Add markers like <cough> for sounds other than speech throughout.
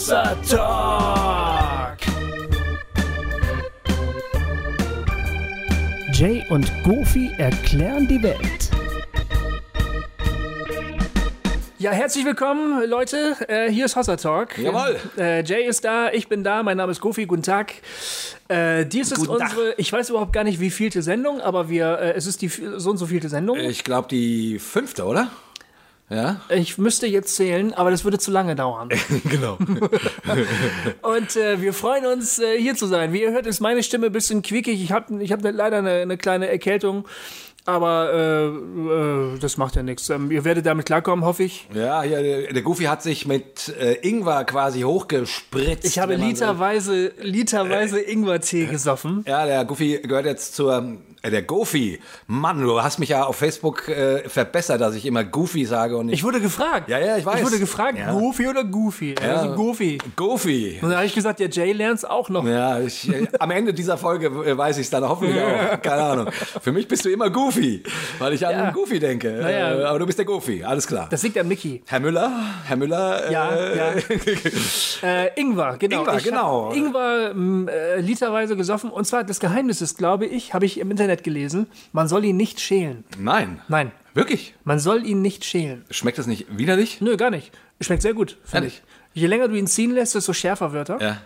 Hossa Talk. Jay und Goofy erklären die Welt. Ja, herzlich willkommen, Leute. Äh, hier ist Hossa Talk. Jawohl. Äh, Jay ist da, ich bin da, mein Name ist Goofy, guten Tag. Äh, dies ist Guten Tag. unsere, ich weiß überhaupt gar nicht, wie vielte Sendung, aber wir, äh, es ist die so und so vielte Sendung. Ich glaube die fünfte, oder? Ja? Ich müsste jetzt zählen, aber das würde zu lange dauern. <laughs> genau. <laughs> Und äh, wir freuen uns, äh, hier zu sein. Wie ihr hört, ist meine Stimme ein bisschen quiekig. Ich habe ich hab leider eine, eine kleine Erkältung. Aber äh, äh, das macht ja nichts. Ähm, ihr werdet damit klarkommen, hoffe ich. Ja, hier, der, Goofy hat sich mit äh, Ingwer quasi hochgespritzt. Ich habe so- literweise, literweise Ingwertee gesoffen. Ja, der Goofy gehört jetzt zur. Äh, der Goofy. Mann, du hast mich ja auf Facebook äh, verbessert, dass ich immer Goofy sage und nicht. Ich wurde gefragt. Ja, ja, ich weiß. Ich wurde gefragt, Ja. Goofy oder Goofy? Ja. Also Goofy. Goofy. Und dann habe ich gesagt, der Jay lernt's auch noch. Ja, ich, äh, am Ende dieser Folge äh, weiß ich es dann hoffentlich <laughs> auch. Keine Ahnung. Für mich bist du immer Goofy, weil ich an Ja. Goofy denke. Naja. Äh, aber du bist der Goofy, alles klar. Das liegt an Mickey. Herr Müller, Herr Müller. Ja, ja. <laughs> Ingwer, genau. Ingwer, Ich genau. Ingwer m, äh, literweise gesoffen. Und zwar das Geheimnis ist, glaube ich, habe ich im Internet gelesen, man soll ihn nicht schälen. Nein. Nein, Wirklich? man soll ihn nicht schälen. Schmeckt das nicht widerlich? Nö, gar nicht. Schmeckt sehr gut, finde ich. Je länger du ihn ziehen lässt, desto schärfer wird er. Ja.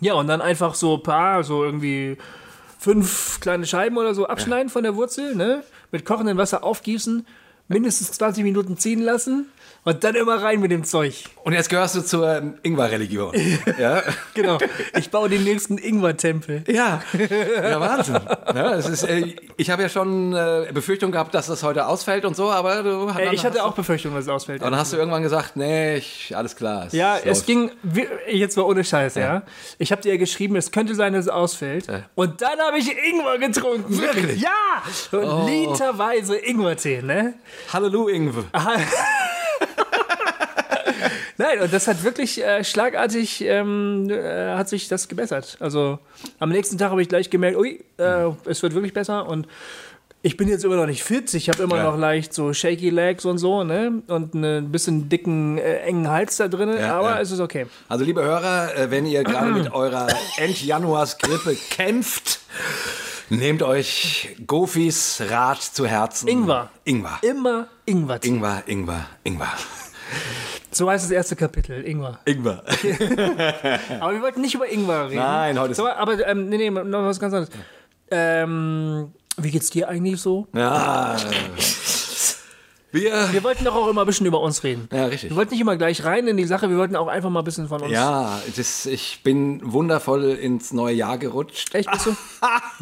Ja, und dann einfach so ein paar, so irgendwie fünf kleine Scheiben oder so abschneiden von der Wurzel, ne? Mit kochendem Wasser aufgießen, mindestens 20 Minuten ziehen lassen und dann immer rein mit dem Zeug. Und jetzt gehörst du zur ähm, Ingwer-Religion. <laughs> ja? Genau. Ich baue den nächsten Ingwer-Tempel. Ja. ja, Wahnsinn. Ja, es ist, äh, ich habe ja schon äh, Befürchtung gehabt, dass das heute ausfällt und so, aber du Äh, ich hatte auch Befürchtungen, dass es ausfällt. Und dann hast du irgendwann gesagt, nee, ich, alles klar. Ja, es läuft. ging, wir- jetzt mal ohne Scheiß, ja. Ich habe dir ja geschrieben, es könnte sein, dass es ausfällt. Und dann habe ich Ingwer getrunken. Wirklich? Ja! Und literweise Ingwertee, ne? Halleluja, Ingwer. <laughs> Nein, und das hat wirklich äh, schlagartig, ähm, äh, hat sich das gebessert. Also am nächsten Tag habe ich gleich gemerkt, ui, äh, es wird wirklich besser und ich bin jetzt immer noch nicht fit. Ich habe immer Ja. noch leicht so shaky legs und so, ne? Und einen bisschen dicken, äh, engen Hals da drin, Ja, aber ja. es ist okay. Also, liebe Hörer, äh, wenn ihr gerade mit <clears throat> eurer End-Januars-Grippe kämpft, nehmt euch Gofis Rat zu Herzen. Ingwer. Ingwer. Immer Ingwer. Ingwer, Ingwer, Ingwer. So heißt das erste Kapitel, Ingwer. Ingwer. <laughs> Aber wir wollten nicht über Ingwer reden. Nein, heute ist- So, aber ähm, nee, nee, noch was ganz anderes. Ähm, wie geht's dir eigentlich so? Ja. Wir. Wir wollten doch auch immer ein bisschen über uns reden. Ja, richtig. Wir wollten nicht immer gleich rein in die Sache, wir wollten auch einfach mal ein bisschen von uns. Ja, das, ich bin wundervoll ins neue Jahr gerutscht. Echt, bist du?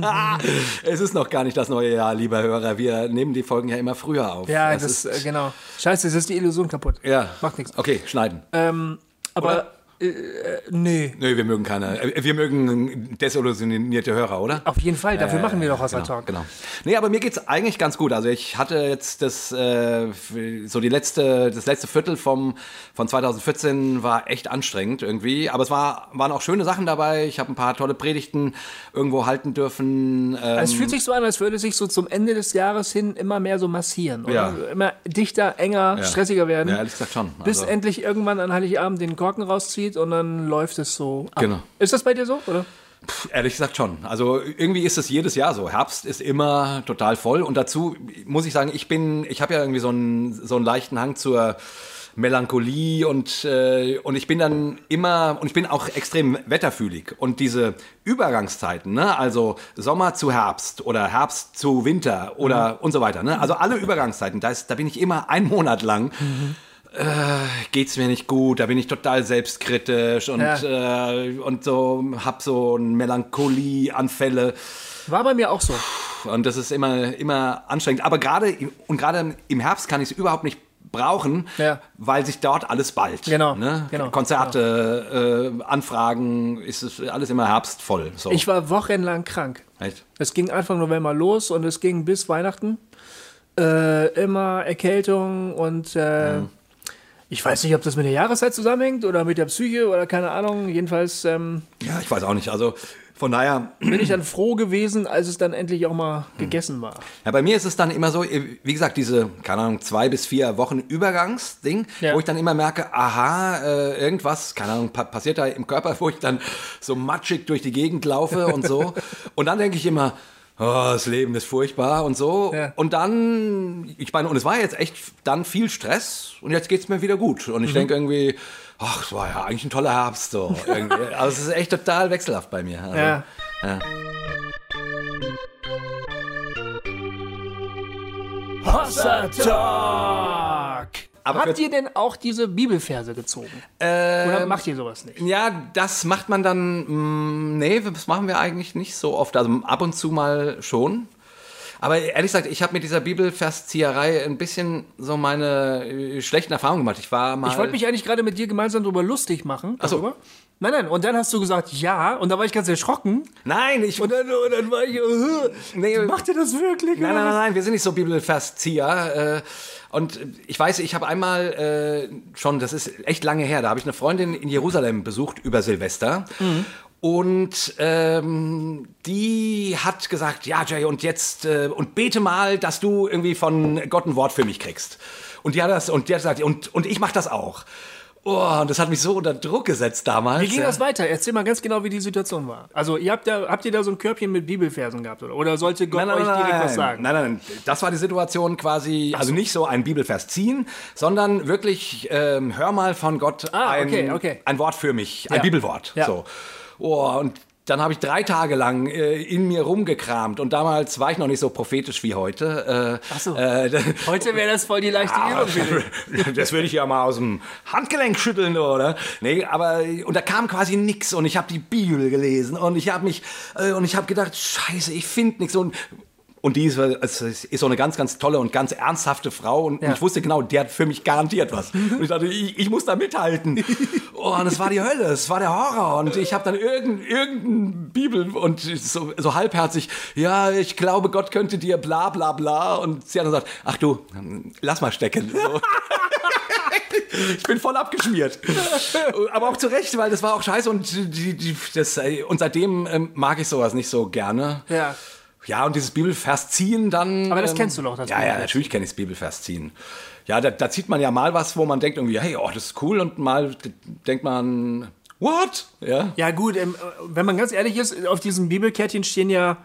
<laughs> es ist noch gar nicht das neue Jahr, lieber Hörer. Wir nehmen die Folgen ja immer früher auf. Ja, Es das, ist, äh, genau. Scheiße, jetzt ist die Illusion kaputt. ja. Macht nichts. Okay, schneiden. Ähm, aber, äh, äh, nee. Nö, wir mögen keine. äh, Wir mögen desillusionierte Hörer, oder? Auf jeden Fall, dafür machen wir doch Hossa genau, Talk. Genau. Nee, aber mir geht's eigentlich ganz gut. Also ich hatte jetzt das, äh, so die letzte, das letzte Viertel vom, von 2014 war echt anstrengend irgendwie. Aber es war, waren auch schöne Sachen dabei. Ich habe ein paar tolle Predigten irgendwo halten dürfen. Ähm, Es fühlt sich so an, als würde sich so zum Ende des Jahres hin immer mehr so massieren. Oder? Ja. Immer dichter, enger, stressiger werden. ja, ehrlich gesagt schon. bis Also- endlich irgendwann an Heiligabend den Korken rauszieht und dann läuft es so ab. Genau. Ist das bei dir so, oder? Ehrlich gesagt schon. Also irgendwie ist es jedes Jahr so. Herbst ist immer total voll. Und dazu muss ich sagen, ich bin, ich habe ja irgendwie so einen, so einen leichten Hang zur Melancholie und, äh, und ich bin dann immer, und ich bin auch extrem wetterfühlig. Und diese Übergangszeiten, ne, also Sommer zu Herbst oder Herbst zu Winter oder und so weiter, ne, also alle Übergangszeiten, da, ist, da bin ich immer einen Monat lang äh, geht's mir nicht gut, da bin ich total selbstkritisch und, äh, und so hab so Melancholieanfälle War bei mir auch so. und das ist immer, immer anstrengend. Aber gerade im- und gerade im Herbst kann ich es überhaupt nicht brauchen, Ja. weil sich dort alles ballt. Genau, Ne? genau, Konzerte, Äh, Anfragen, ist es alles immer herbstvoll. So. Ich war wochenlang krank. Echt? Es ging Anfang November los und es ging bis Weihnachten. Äh, immer Erkältung und äh, Mhm. Ich weiß nicht, ob das mit der Jahreszeit zusammenhängt oder mit der Psyche oder keine Ahnung. Jedenfalls, ähm, Ja, ich weiß auch nicht. Also Von daher <clears throat> bin ich dann froh gewesen, als es dann endlich auch mal gegessen war. Ja, bei mir ist es dann immer so, wie gesagt, diese, keine Ahnung, zwei bis vier Wochen Übergangsding, Ja. wo ich dann immer merke, aha, äh, irgendwas, keine Ahnung, pa passiert da im Körper, <laughs> wo ich dann so matschig durch die Gegend laufe und so. <laughs> und dann denke ich immer, oh, das Leben ist furchtbar und so. Ja. Und dann, ich meine, und es war jetzt echt dann viel Stress und jetzt geht's mir wieder gut. Und ich Mhm. denke irgendwie, ach, es war ja eigentlich ein toller Herbst. So, <laughs> also es ist echt total wechselhaft bei mir. Also, Ja. ja. Hossa Talk! Aber Habt ihr denn auch diese Bibelverse gezogen? Oder macht ihr sowas nicht? Ja, das macht man dann, mh, nee, das machen wir eigentlich nicht so oft. Also ab und zu mal schon. Aber ehrlich gesagt, ich habe mit dieser Bibelverszieherei ein bisschen so meine äh, schlechten Erfahrungen gemacht. Ich war mal. Ich wollte mich eigentlich gerade mit dir gemeinsam darüber lustig machen. Ach so. Nein, nein. Und dann hast du gesagt, ja. Und da war ich ganz erschrocken. Nein, ich. Und dann, und dann war ich, uh, Nee, macht ihr das wirklich? Nein, nein, nein, nein, wir sind nicht so Bibelverzieher. Äh, und ich weiß, ich habe einmal äh, schon, das ist echt lange her, da habe ich eine Freundin in Jerusalem besucht über Silvester. Und ähm, die hat gesagt, ja Jay, und jetzt äh, und bete mal, dass du irgendwie von Gott ein Wort für mich kriegst. Und die hat das und die hat gesagt, und, und ich mache das auch. Oh, und das hat mich so unter Druck gesetzt damals. Wie ging ja. das weiter? Erzähl mal ganz genau, wie die Situation war. Also, ihr habt, da, habt ihr da so ein Körbchen mit Bibelversen gehabt? Oder, oder sollte Gott euch direkt was sagen? Nein, nein, nein. Das war die Situation quasi, also nicht so ein Bibelvers ziehen, sondern wirklich, ähm, hör mal von Gott Ah, ein, okay, okay. ein Wort für mich, ein Ja. Bibelwort. Ja. So. Oh, und dann habe ich drei Tage lang äh, in mir rumgekramt und damals war ich noch nicht so prophetisch wie heute. Äh, Ach so. äh, <laughs> Heute wäre das voll die leichte Übung für dich. <laughs> das würde ich ja mal aus dem Handgelenk schütteln, oder? Nee, aber und da kam quasi nix und ich habe die Bibel gelesen und ich habe mich äh, und ich habe gedacht, Scheiße, ich finde nichts und und die ist, ist so eine ganz, ganz tolle und ganz ernsthafte Frau und Ja. ich wusste genau, die hat für mich garantiert was. <laughs> Und ich dachte, ich, ich muss da mithalten. Oh, und es war die Hölle, es war der Horror und ich habe dann irgendein, irgendein Bibel und so, so halbherzig, ja, ich glaube, Gott könnte dir bla bla bla und sie hat dann gesagt, ach du, lass mal stecken. So. <laughs> Ich bin voll abgeschmiert. Aber auch zu Recht, weil das war auch scheiße und, die, die, das, und seitdem ähm, mag ich sowas nicht so gerne. Ja. Ja, und dieses Bibelvers ziehen dann. Aber das kennst du doch, das Ja, ja, Bibelvers. natürlich kenne ich das Bibelvers ziehen. Ja, da, da zieht man ja mal was, wo man denkt irgendwie, hey, oh, das ist cool und mal denkt man, what? Ja. Ja, gut, ähm, wenn man ganz ehrlich ist, auf diesem Bibelkärtchen stehen ja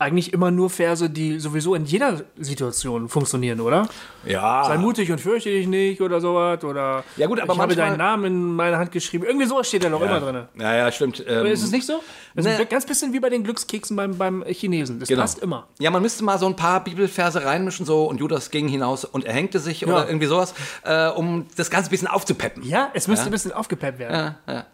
eigentlich immer nur Verse, die sowieso in jeder Situation funktionieren, oder? Ja. Sei mutig und fürchte dich nicht oder sowas. Oder Ja, gut, aber ich habe deinen Namen in meine Hand geschrieben. Irgendwie sowas steht da noch immer drin. Ja, ja, stimmt. Ähm, Ist es nicht so? Das ist Ne. ein ganz bisschen wie bei den Glückskeksen beim, beim Chinesen. Das Genau. passt immer. Ja, man müsste mal so ein paar Bibelverse reinmischen, so und Judas ging hinaus und er hängte sich oder irgendwie sowas, äh, um das Ganze ein bisschen aufzupeppen. Ja, es müsste ein bisschen aufgepeppt werden. <laughs>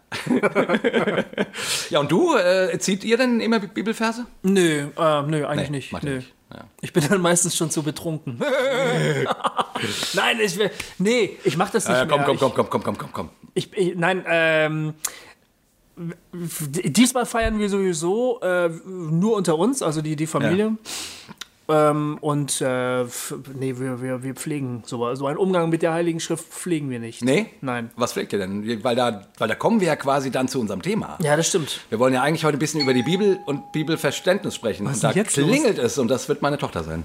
Ja, und du, äh, zieht ihr denn immer Bi- Bibelverse? Nö, äh, nö, eigentlich nicht. macht ihr Nö. nicht. Ja. Ich bin dann meistens schon zu betrunken. <laughs> nein, ich will. Nee, ich mach das nicht Äh, komm, mehr. komm, komm, komm, komm, komm, komm, komm. Ich, ich, nein, ähm, diesmal feiern wir sowieso äh, nur unter uns, also die, die Familie. Ähm, und äh, nee, wir, wir, wir pflegen so, so einen Umgang mit der Heiligen Schrift pflegen wir nicht. Nee? Nein. Was pflegt ihr denn? Weil da, weil da kommen wir ja quasi dann zu unserem Thema. Ja, das stimmt. Wir wollen ja eigentlich heute ein bisschen über die Bibel und Bibelverständnis sprechen. Was und da jetzt los? klingelt es und das wird meine Tochter sein.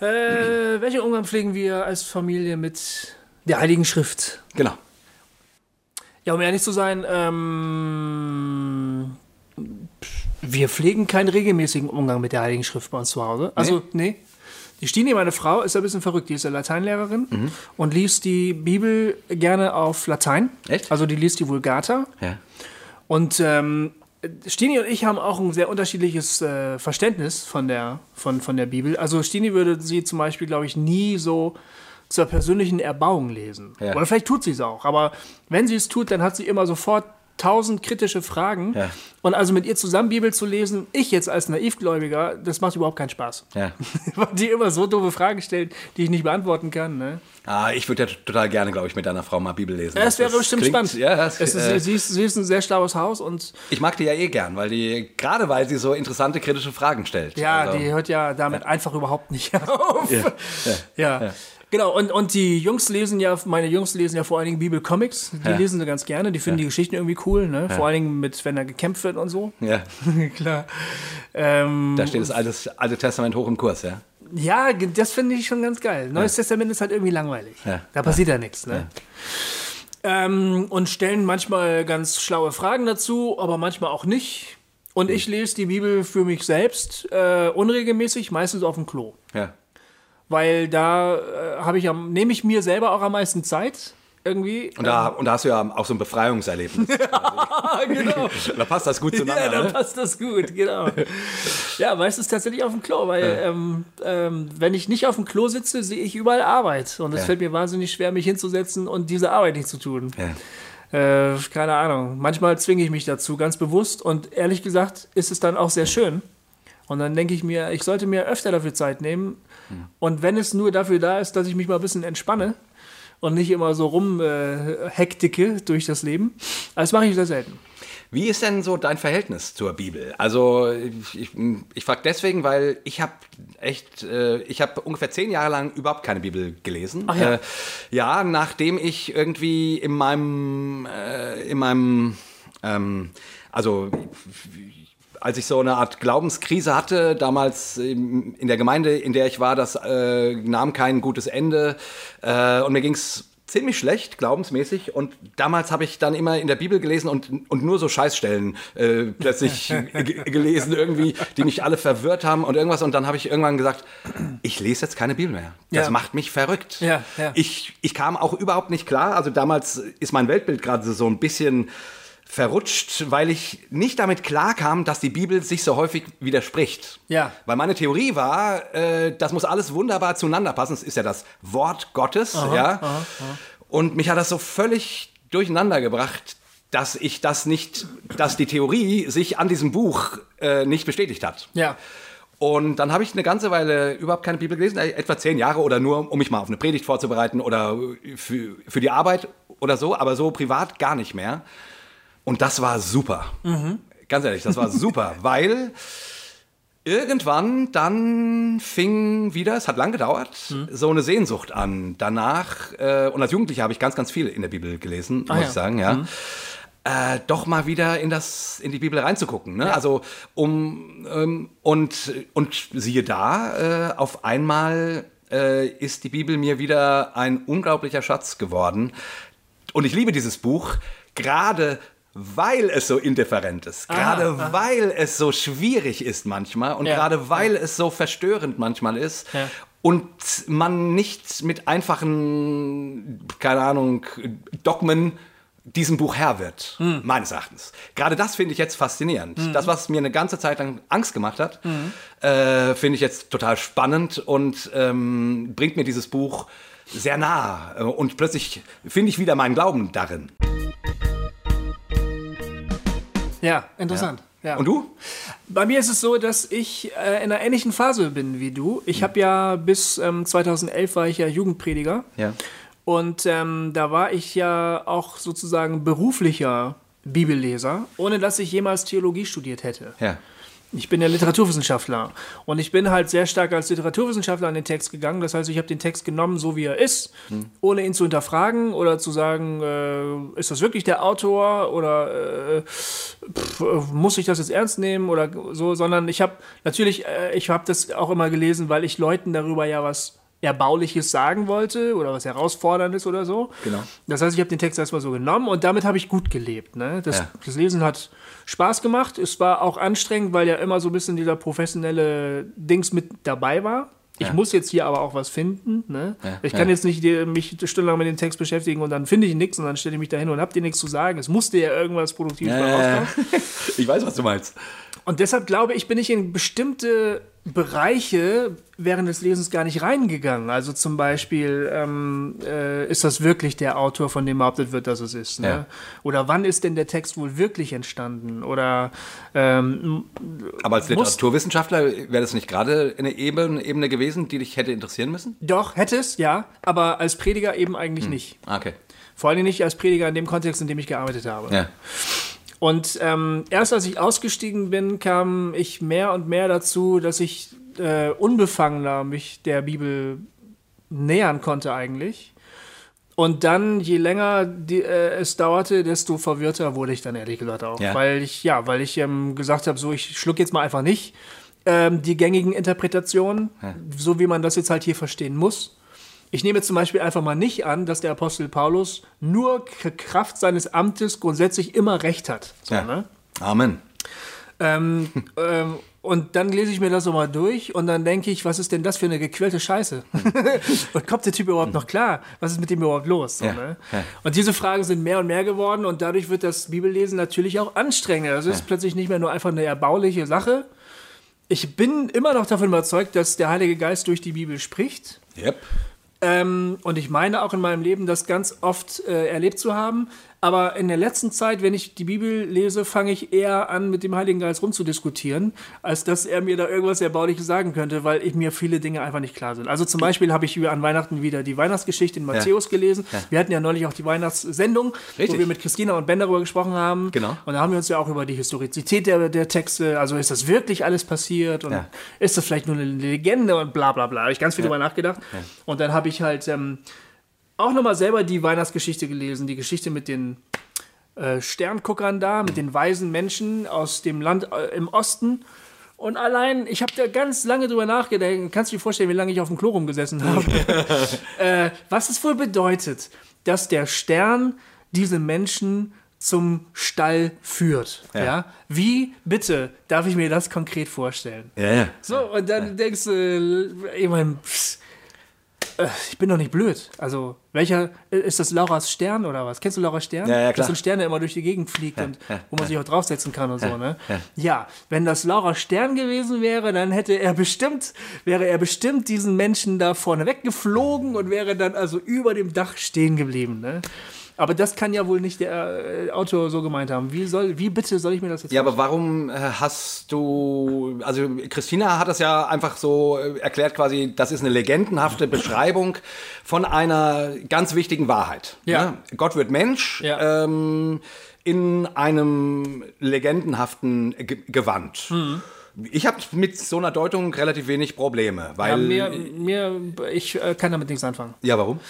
Äh, welchen Umgang pflegen wir als Familie mit der Heiligen Schrift? Genau. Ja, um ehrlich zu sein, ähm, wir pflegen keinen regelmäßigen Umgang mit der Heiligen Schrift bei uns zu Hause. Also, nee. Die Stini, meine Frau, ist ein bisschen verrückt. Die ist ja Lateinlehrerin Mhm. und liest die Bibel gerne auf Latein. Echt? Also, die liest die Vulgata. Ja. Und ähm, Stini und ich haben auch ein sehr unterschiedliches äh, Verständnis von der, von, von der Bibel. Also Stini würde sie zum Beispiel, glaube ich, nie so zur persönlichen Erbauung lesen. Ja. Oder vielleicht tut sie es auch. Aber wenn sie es tut, dann hat sie immer sofort tausend kritische Fragen. Ja. Und also mit ihr zusammen Bibel zu lesen, ich jetzt als Naivgläubiger, das macht überhaupt keinen Spaß. Ja. <laughs> Weil die immer so doofe Fragen stellt, die ich nicht beantworten kann. Ne? Ah, ich würde ja total gerne, glaube ich, mit deiner Frau mal Bibel lesen. Ja, das wäre bestimmt klingt- spannend. Ja, das, es ist, äh, sie, ist, sie ist ein sehr schlaues Haus und ich mag die ja eh gern, weil die, gerade weil sie so interessante kritische Fragen stellt. ja, Also, die hört ja damit einfach überhaupt nicht <laughs> auf. Ja. Genau, und, und die Jungs lesen ja, meine Jungs lesen ja vor allen Dingen Bibelcomics. Die Ja. lesen sie ganz gerne, die finden die Geschichten irgendwie cool, ne? Vor allen Dingen mit, wenn da gekämpft wird und so. ja, <laughs> Klar. Ähm, da steht das Alte, Alte Testament hoch im Kurs, ja. ja, das finde ich schon ganz geil. Neues Testament ist halt irgendwie langweilig. Ja. Da passiert ja, nichts, ne? Ähm, und stellen manchmal ganz schlaue Fragen dazu, aber manchmal auch nicht. Und ich lese die Bibel für mich selbst äh, unregelmäßig, meistens auf dem Klo. ja. Weil da äh, habe ich am, nehme ich mir selber auch am meisten Zeit irgendwie. Und da, und da hast du ja auch so ein Befreiungserlebnis. <laughs> Genau. da passt das gut ja, zueinander. dann ne? passt das gut, genau. <laughs> ja, meistens tatsächlich auf dem Klo, weil ähm, ähm, wenn ich nicht auf dem Klo sitze, sehe ich überall Arbeit. Und es Ja. fällt mir wahnsinnig schwer, mich hinzusetzen und diese Arbeit nicht zu tun. Ja. Äh, keine Ahnung. Manchmal zwinge ich mich dazu, ganz bewusst. Und ehrlich gesagt ist es dann auch sehr schön. Und dann denke ich mir, ich sollte mir öfter dafür Zeit nehmen. Und wenn es nur dafür da ist, dass ich mich mal ein bisschen entspanne und nicht immer so rum äh, durch das Leben, das mache ich sehr selten. Wie ist denn so dein Verhältnis zur Bibel? Also ich, ich, ich frage deswegen, weil ich habe echt, äh, ich habe ungefähr zehn Jahre lang überhaupt keine Bibel gelesen. Ach ja. Äh, ja, nachdem ich irgendwie in meinem, äh, in meinem, ähm, also als ich so eine Art Glaubenskrise hatte, damals in der Gemeinde, in der ich war, das äh, nahm kein gutes Ende äh, und mir ging's ziemlich schlecht, glaubensmäßig. Und damals habe ich dann immer in der Bibel gelesen und, und nur so Scheißstellen äh, plötzlich <laughs> gelesen, irgendwie, die mich alle verwirrt haben und irgendwas. Und dann habe ich irgendwann gesagt, ich lese jetzt keine Bibel mehr. Das Ja. macht mich verrückt. Ja, ja. Ich, ich kam auch überhaupt nicht klar. Also damals ist mein Weltbild gerade so ein bisschen verrutscht, weil ich nicht damit klarkam, dass die Bibel sich so häufig widerspricht. Ja. Weil meine Theorie war, äh, das muss alles wunderbar zueinander passen. Es ist ja das Wort Gottes, ja. Und mich hat das so völlig durcheinander gebracht, dass ich das nicht, dass die Theorie sich an diesem Buch äh, nicht bestätigt hat. Ja. Und dann habe ich eine ganze Weile überhaupt keine Bibel gelesen, äh, etwa zehn Jahre oder nur, um mich mal auf eine Predigt vorzubereiten oder für, für die Arbeit oder so, aber so privat gar nicht mehr. Und das war super. Ganz ehrlich, das war super, <laughs> weil irgendwann dann fing wieder, es hat lang gedauert, so eine Sehnsucht an. Danach, äh, und als Jugendlicher habe ich ganz, ganz viel in der Bibel gelesen, muss ja. ich sagen, ja. Äh, doch mal wieder in das in die Bibel reinzugucken, ne? Also um ähm, und und siehe da, äh, auf einmal äh, ist die Bibel mir wieder ein unglaublicher Schatz geworden. Und ich liebe dieses Buch, gerade weil es so indifferent ist, gerade weil es so schwierig ist manchmal und Ja, gerade weil es so verstörend manchmal ist Ja. und man nicht mit einfachen, keine Ahnung, Dogmen diesem Buch Herr wird, Hm. meines Erachtens. Gerade das finde ich jetzt faszinierend. Das, was mir eine ganze Zeit lang Angst gemacht hat, Hm. äh, finde ich jetzt total spannend und ähm, bringt mir dieses Buch sehr nah. Äh, Und plötzlich finde ich wieder meinen Glauben darin. Ja, interessant. Ja. Und du? Bei mir ist es so, dass ich äh, in einer ähnlichen Phase bin wie du. Hm. Ich habe ja bis ähm, 2011 war ich ja Jugendprediger. Ja. Und ähm, da war ich ja auch sozusagen beruflicher Bibelleser, ohne dass ich jemals Theologie studiert hätte. Ja. Ich bin ja Literaturwissenschaftler und ich bin halt sehr stark als Literaturwissenschaftler an den Text gegangen. Das heißt, ich habe den Text genommen, so wie er ist, ohne ihn zu hinterfragen oder zu sagen, äh, ist das wirklich der Autor oder äh, pff, muss ich das jetzt ernst nehmen oder so, sondern ich habe natürlich, äh, ich habe das auch immer gelesen, weil ich Leuten darüber ja was Erbauliches sagen wollte oder was Herausforderndes oder so. Genau. Das heißt, ich habe den Text erstmal so genommen und damit habe ich gut gelebt. Ne? Das, Ja. das Lesen hat Spaß gemacht. Es war auch anstrengend, weil ja immer so ein bisschen dieser professionelle Dings mit dabei war. Ich Ja. muss jetzt hier aber auch was finden. Ne? Ja, Ich kann ja. jetzt nicht mich stundenlang mit dem Text beschäftigen und dann finde ich nichts und dann stelle ich mich dahin und habe dir nichts zu sagen. Es musste ja irgendwas Produktives bei rauskommen. <laughs> Ich weiß, was du meinst. Und deshalb glaube ich, bin ich in bestimmte Bereiche während des Lesens gar nicht reingegangen. Also zum Beispiel, ähm, äh, ist das wirklich der Autor, von dem behauptet wird, dass es ist? Ne? Ja. Oder wann ist denn der Text wohl wirklich entstanden? Oder ähm, Aber als Literaturwissenschaftler wäre das nicht gerade eine Ebene, Ebene gewesen, die dich hätte interessieren müssen? doch, hätte es, ja, aber als Prediger eben eigentlich nicht. Ah, Okay. Vor allem nicht als Prediger in dem Kontext, in dem ich gearbeitet habe. Ja. Und ähm, erst als ich ausgestiegen bin, kam ich mehr und mehr dazu, dass ich äh, unbefangener mich der Bibel nähern konnte eigentlich. Und dann, je länger die, äh, es dauerte, desto verwirrter wurde ich dann ehrlich gesagt auch. Ja. Weil ich, ja, weil ich ähm, gesagt habe, so, ich schluck jetzt mal einfach nicht ähm, die gängigen Interpretationen, so wie man das jetzt halt hier verstehen muss. Ich nehme zum Beispiel einfach mal nicht an, dass der Apostel Paulus nur Kraft seines Amtes grundsätzlich immer Recht hat. So, Ja. ne? Amen. ähm, <laughs> ähm, und dann lese ich mir das so mal durch und dann denke ich, was ist denn das für eine gequälte Scheiße? <laughs> und kommt der Typ überhaupt noch klar? Was ist mit dem überhaupt los? So, Ja, ne? ja. Und diese Fragen sind mehr und mehr geworden und dadurch wird das Bibellesen natürlich auch anstrengender. Das ist plötzlich nicht mehr nur einfach eine erbauliche Sache. Ich bin immer noch davon überzeugt, dass der Heilige Geist durch die Bibel spricht. Yep. Ähm, und ich meine auch in meinem Leben das ganz oft äh, erlebt zu haben. Aber in der letzten Zeit, wenn ich die Bibel lese, fange ich eher an, mit dem Heiligen Geist rumzudiskutieren, als dass er mir da irgendwas Erbauliches sagen könnte, weil ich mir viele Dinge einfach nicht klar sind. Also zum Beispiel habe ich über- an Weihnachten wieder die Weihnachtsgeschichte in Matthäus gelesen. Wir hatten ja neulich auch die Weihnachtssendung, wo Richtig. wir mit Christina und Ben darüber gesprochen haben. Genau. Und da haben wir uns ja auch über die Historizität der, der Texte, also ist das wirklich alles passiert und Ja. ist das vielleicht nur eine Legende und bla bla bla. Habe ich ganz viel drüber nachgedacht. Und dann habe ich halt ähm, auch nochmal selber die Weihnachtsgeschichte gelesen, die Geschichte mit den äh, Sternguckern da, mit den weisen Menschen aus dem Land äh, im Osten. Und allein, ich habe da ganz lange drüber nachgedacht. Kannst du dir vorstellen, wie lange ich auf dem Klo rumgesessen habe? <laughs> äh, was es wohl bedeutet, dass der Stern diese Menschen zum Stall führt. Ja. Wie bitte darf ich mir das konkret vorstellen? Ja, ja. So, und dann denkst du, äh, ich mein, pss, ich bin doch nicht blöd. Also, welcher, äh, ist das Lauras Stern oder was? Kennst du Laura Stern? Ja, ja, Das klar. sind Sterne, der immer durch die Gegend fliegt und ja, wo man sich auch draufsetzen kann und so, ne? ja. Ja, wenn das Laura Stern gewesen wäre, dann hätte er bestimmt, wäre er bestimmt diesen Menschen da vorne weggeflogen und wäre dann also über dem Dach stehen geblieben, ne? Aber das kann ja wohl nicht der äh, Autor so gemeint haben. Wie soll, wie bitte soll ich mir das jetzt Ja, aber warum äh, hast du, also Christina hat das ja einfach so äh, erklärt quasi, das ist eine legendenhafte Beschreibung von einer ganz wichtigen Wahrheit. Ja. Ne? Gott wird Mensch Ja. ähm, in einem legendenhaften Ge Gewand. Ich habe mit so einer Deutung relativ wenig Probleme, Ja, weil... mir, mir, ich äh, kann damit nichts anfangen. ja, warum?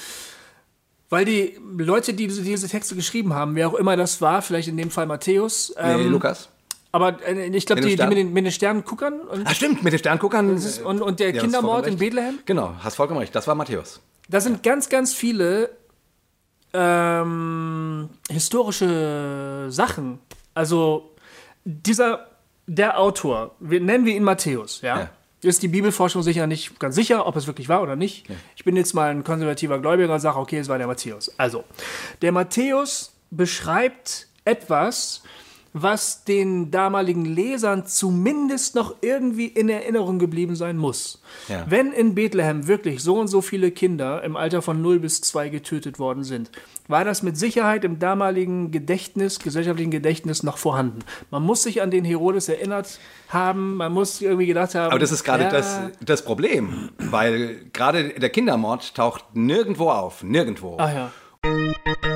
Weil die Leute, die diese, diese Texte geschrieben haben, wer auch immer das war, vielleicht in dem Fall Matthäus, Nee, ähm, Lukas? aber äh, ich glaube, die, die mit den, mit den Sternenguckern und, Ah, stimmt, mit den Sternguckern. und, und der Ja, Kindermord in. Bethlehem. Genau, hast vollkommen recht, das war Matthäus. Da sind ganz, ganz viele ähm, historische Sachen. Also dieser, der Autor, wir, nennen wir ihn Matthäus, ja? Ja. Ist die Bibelforschung sicher nicht ganz sicher, ob es wirklich war oder nicht. Ich bin jetzt mal ein konservativer Gläubiger und sage, okay, es war der Matthäus. Also, der Matthäus beschreibt etwas, was den damaligen Lesern zumindest noch irgendwie in Erinnerung geblieben sein muss. Ja. Wenn in Bethlehem wirklich so und so viele Kinder im Alter von 0 bis 2 getötet worden sind, war das mit Sicherheit im damaligen Gedächtnis, gesellschaftlichen Gedächtnis noch vorhanden. Man muss sich an den Herodes erinnert haben, man muss irgendwie gedacht haben. Aber das ist gerade ja, das, das Problem, weil gerade der Kindermord taucht nirgendwo auf, nirgendwo. Ach ja.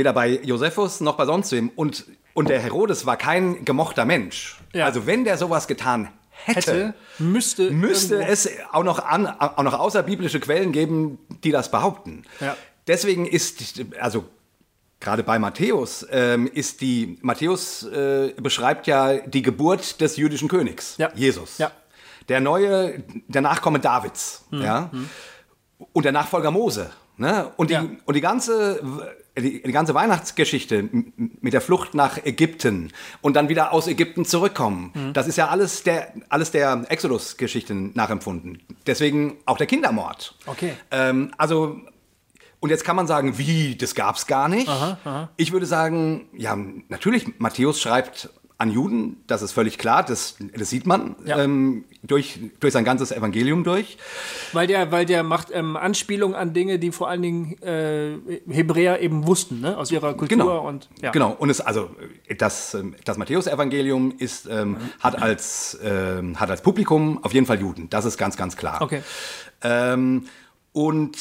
Weder bei Josephus noch bei sonst wem. Und, und der Herodes war kein gemochter Mensch. Ja. Also wenn der sowas getan hätte, Hätte, müsste. müsste es auch noch, an, auch noch außerbiblische Quellen geben, die das behaupten. Ja. Deswegen ist, also gerade bei Matthäus, ähm, ist die, Matthäus äh, beschreibt ja die Geburt des jüdischen Königs, Ja. Jesus. Ja. Der neue, der Nachkomme Davids, ja. Und der Nachfolger Mose. Ne? Und, die, Ja. und die ganze die, die ganze Weihnachtsgeschichte mit der Flucht nach Ägypten und dann wieder aus Ägypten zurückkommen, Mhm. das ist ja alles der, alles der Exodus-Geschichte nachempfunden. Deswegen auch der Kindermord. Okay. Ähm, also, und jetzt kann man sagen, wie, das gab's gar nicht. Ich würde sagen, ja, natürlich, Matthäus schreibt an Juden, das ist völlig klar, das, das sieht man Ja. ähm, durch, durch sein ganzes Evangelium durch. Weil der, weil der macht ähm, Anspielungen an Dinge, die vor allen Dingen äh, Hebräer eben wussten, ne? aus ihrer Kultur. Genau. Und, ja. Genau. Und es, also das, ähm, das Matthäusevangelium ist, ähm, hat, als, ähm, hat als Publikum auf jeden Fall Juden. Das ist ganz, ganz klar. Okay. Ähm, und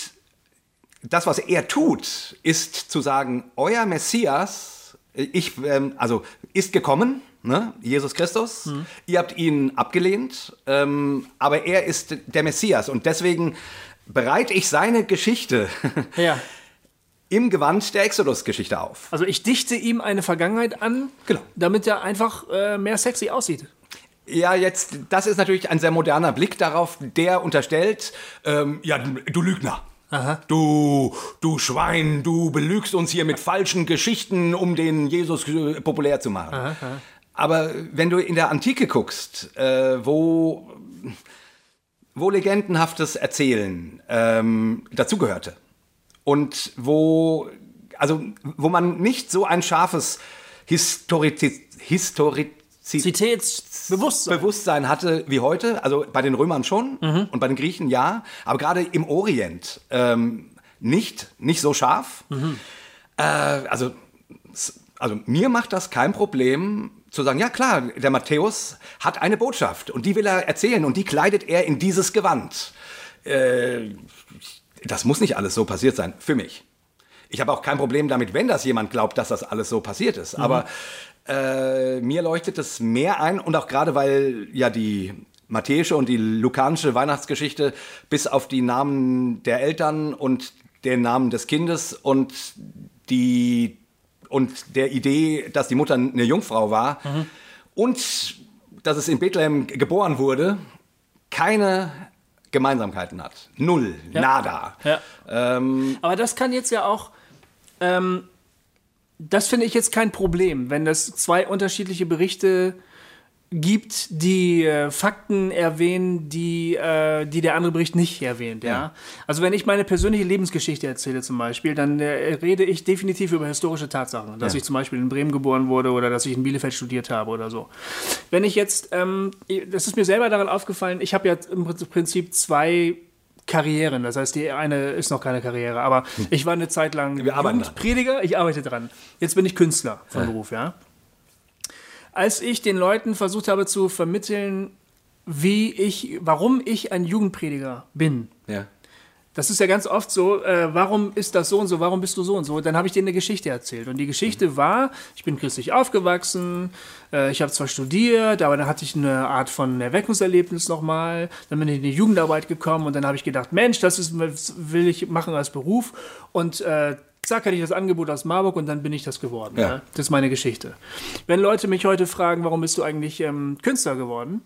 das, was er tut, ist zu sagen, euer Messias, ich, also ist gekommen, ne? Jesus Christus. Mhm. Ihr habt ihn abgelehnt, ähm, aber er ist der Messias und deswegen bereite ich seine Geschichte <laughs> Ja. im Gewand der Exodus-Geschichte auf. Also ich dichte ihm eine Vergangenheit an, Genau. damit er einfach äh, mehr sexy aussieht. Ja, jetzt, das ist natürlich ein sehr moderner Blick darauf, der unterstellt, ähm, ja, du, Lügner. Du, du Schwein, du belügst uns hier mit falschen Geschichten, um den Jesus äh, populär zu machen. Aber wenn du in der Antike guckst, äh, wo, wo legendenhaftes Erzählen ähm, dazugehörte und wo, also, wo man nicht so ein scharfes Historiz Historiz Zitätsbewusstsein. Bewusstsein hatte wie heute. Also bei den Römern schon und bei den Griechen ja, aber gerade im Orient ähm, nicht, nicht so scharf. Äh, also, also mir macht das kein Problem zu sagen, ja klar, der Matthäus hat eine Botschaft und die will er erzählen und die kleidet er in dieses Gewand. Äh, das muss nicht alles so passiert sein, für mich. Ich habe auch kein Problem damit, wenn das jemand glaubt, dass das alles so passiert ist. Aber äh, mir leuchtet es mehr ein und auch gerade, weil ja die matthäische und die lukanische Weihnachtsgeschichte bis auf die Namen der Eltern und den Namen des Kindes und die und der Idee, dass die Mutter eine Jungfrau war und dass es in Bethlehem geboren wurde, keine Gemeinsamkeiten hat. Null, nada. Ja. Ähm, Aber das kann jetzt ja auch, ähm, das finde ich jetzt kein Problem, wenn es zwei unterschiedliche Berichte gibt, die äh, Fakten erwähnen, die, äh, die der andere Bericht nicht erwähnt. Ja? Ja. Also wenn ich meine persönliche Lebensgeschichte erzähle zum Beispiel, dann äh, rede ich definitiv über historische Tatsachen. Dass Ja. ich zum Beispiel in Bremen geboren wurde oder dass ich in Bielefeld studiert habe oder so. Wenn ich jetzt, ähm, das ist mir selber daran aufgefallen, ich habe ja im Prinzip zwei Karrieren. Das heißt, die eine ist noch keine Karriere, aber ich war eine Zeit lang. Prediger, ich arbeite dran. Jetzt bin ich Künstler von Beruf, ja. Als ich den Leuten versucht habe zu vermitteln, wie ich, warum ich ein Jugendprediger bin, ja. das ist ja ganz oft so, äh, warum ist das so und so, warum bist du so und so? Dann habe ich denen eine Geschichte erzählt. Und die Geschichte war, ich bin christlich aufgewachsen, äh, ich habe zwar studiert, aber dann hatte ich eine Art von Erweckungserlebnis nochmal. Dann bin ich in die Jugendarbeit gekommen und dann habe ich gedacht, Mensch, das ist, will ich machen als Beruf. Und äh, zack, hatte ich das Angebot aus Marburg und dann bin ich das geworden. Ja. Ja. Das ist meine Geschichte. Wenn Leute mich heute fragen, warum bist du eigentlich ähm, Künstler geworden?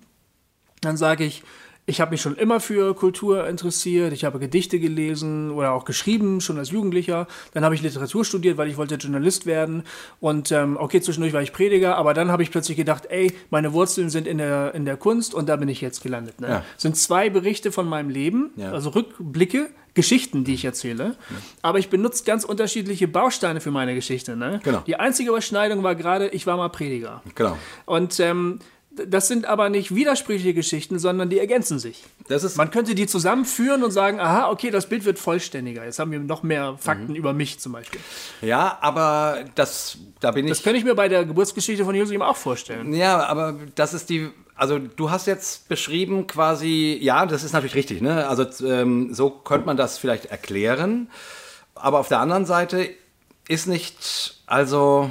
dann sage ich, ich habe mich schon immer für Kultur interessiert, ich habe Gedichte gelesen oder auch geschrieben, schon als Jugendlicher. Dann habe ich Literatur studiert, weil ich wollte Journalist werden. Und ähm, okay, zwischendurch war ich Prediger, aber dann habe ich plötzlich gedacht, ey, meine Wurzeln sind in der, in der Kunst und da bin ich jetzt gelandet. Ne? Ja. Sind zwei Berichte von meinem Leben, Ja. also Rückblicke, Geschichten, die ich erzähle. Aber ich benutze ganz unterschiedliche Bausteine für meine Geschichte. Ne? Genau. Die einzige Überschneidung war gerade, ich war mal Prediger. Genau. Und ähm, das sind aber nicht widersprüchliche Geschichten, sondern die ergänzen sich. Das Man könnte die zusammenführen und sagen, aha, okay, das Bild wird vollständiger. Jetzt haben wir noch mehr Fakten Mhm. über mich zum Beispiel. ja, aber das, da bin Das ich. könnte ich mir bei der Geburtsgeschichte von Jesus eben auch vorstellen. Ja, aber das ist die. Also du hast jetzt beschrieben quasi, ja, das ist natürlich richtig, ne? Also ähm, so könnte man das vielleicht erklären. Aber auf der anderen Seite ist nicht, also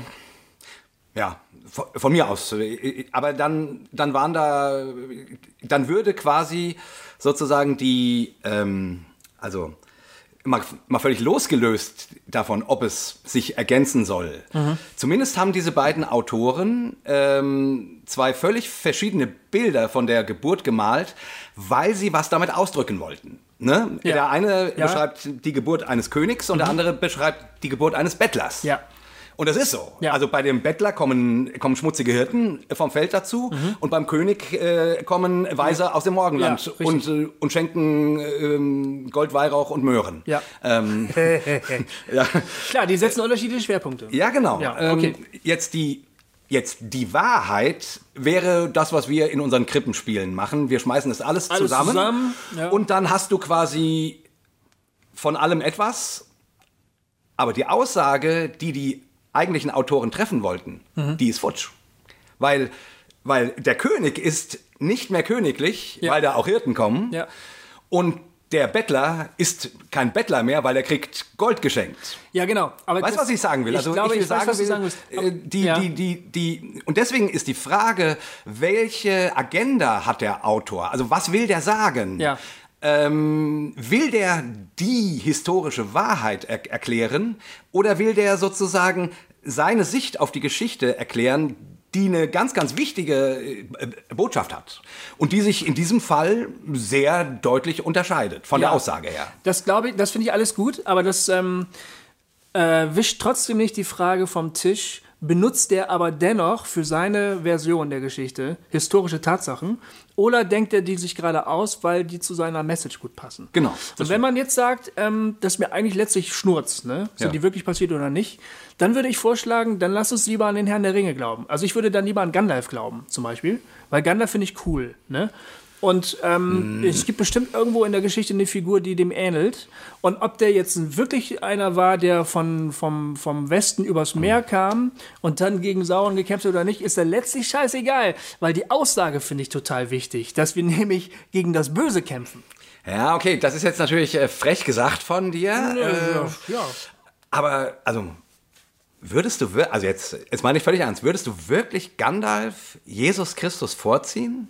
ja, von, von mir aus. Aber dann, dann waren da, dann würde quasi sozusagen die, ähm, also mal, mal völlig losgelöst davon, ob es sich ergänzen soll. Zumindest haben diese beiden Autoren ähm, zwei völlig verschiedene Bilder von der Geburt gemalt, weil sie was damit ausdrücken wollten. Ne? Ja. Der eine Ja. beschreibt die Geburt eines Königs und der andere beschreibt die Geburt eines Bettlers. Ja. Und das ist so. Ja. Also bei dem Bettler kommen, kommen schmutzige Hirten vom Feld dazu Mhm. und beim König äh, kommen Weise aus dem Morgenland Ja, und, äh, und schenken ähm, Gold, Weihrauch und Möhren. Ja. Ähm, <laughs> ja. Klar, die setzen unterschiedliche Schwerpunkte. ja, genau. Ja, ähm, okay. jetzt die Jetzt die Wahrheit wäre das, was wir in unseren Krippenspielen machen. Wir schmeißen das alles, Alles zusammen, zusammen, ja. und dann hast du quasi von allem etwas. Aber die Aussage, die die eigentlichen Autoren treffen wollten, Mhm. die ist futsch. Weil, weil der König ist nicht mehr königlich, Ja. weil da auch Hirten kommen. Ja. Und der Bettler ist kein Bettler mehr, weil er kriegt Gold geschenkt. Ja, genau. Aber Weißt du, was ich sagen will? Ich glaube, will ich weiß, was du sagen äh, die, Ja. die, die, die, und deswegen ist die Frage, welche Agenda hat der Autor? Also was will der sagen? Ja. Ähm, will der die historische Wahrheit er erklären oder will der sozusagen seine Sicht auf die Geschichte erklären, die eine ganz, ganz wichtige äh, Botschaft hat und die sich in diesem Fall sehr deutlich unterscheidet von Ja. der Aussage her. Das glaube ich, das finde ich alles gut, aber das ähm, äh, wischt trotzdem nicht die Frage vom Tisch. Benutzt er aber dennoch für seine Version der Geschichte historische Tatsachen oder denkt er die sich gerade aus, weil die zu seiner Message gut passen? Genau, Und wenn man jetzt sagt, ähm, das ist mir eigentlich letztlich Schnurz, ne? sind Ja. die wirklich passiert oder nicht, dann würde ich vorschlagen, dann lass uns lieber an den Herrn der Ringe glauben. Also ich würde dann lieber an Gandalf glauben, zum Beispiel, weil Gandalf finde ich cool. Ne? Und ähm, es gibt bestimmt irgendwo in der Geschichte eine Figur, die dem ähnelt. Und ob der jetzt wirklich einer war, der von, vom, vom Westen übers Meer kam und dann gegen Sauron gekämpft hat oder nicht, ist da letztlich scheißegal. Weil die Aussage finde ich total wichtig, dass wir <laughs> nämlich gegen das Böse kämpfen. Ja, okay, das ist jetzt natürlich äh, frech gesagt von dir. Äh, ja. aber, also, würdest du, also jetzt, jetzt meine ich völlig ernst, würdest du wirklich Gandalf Jesus Christus vorziehen?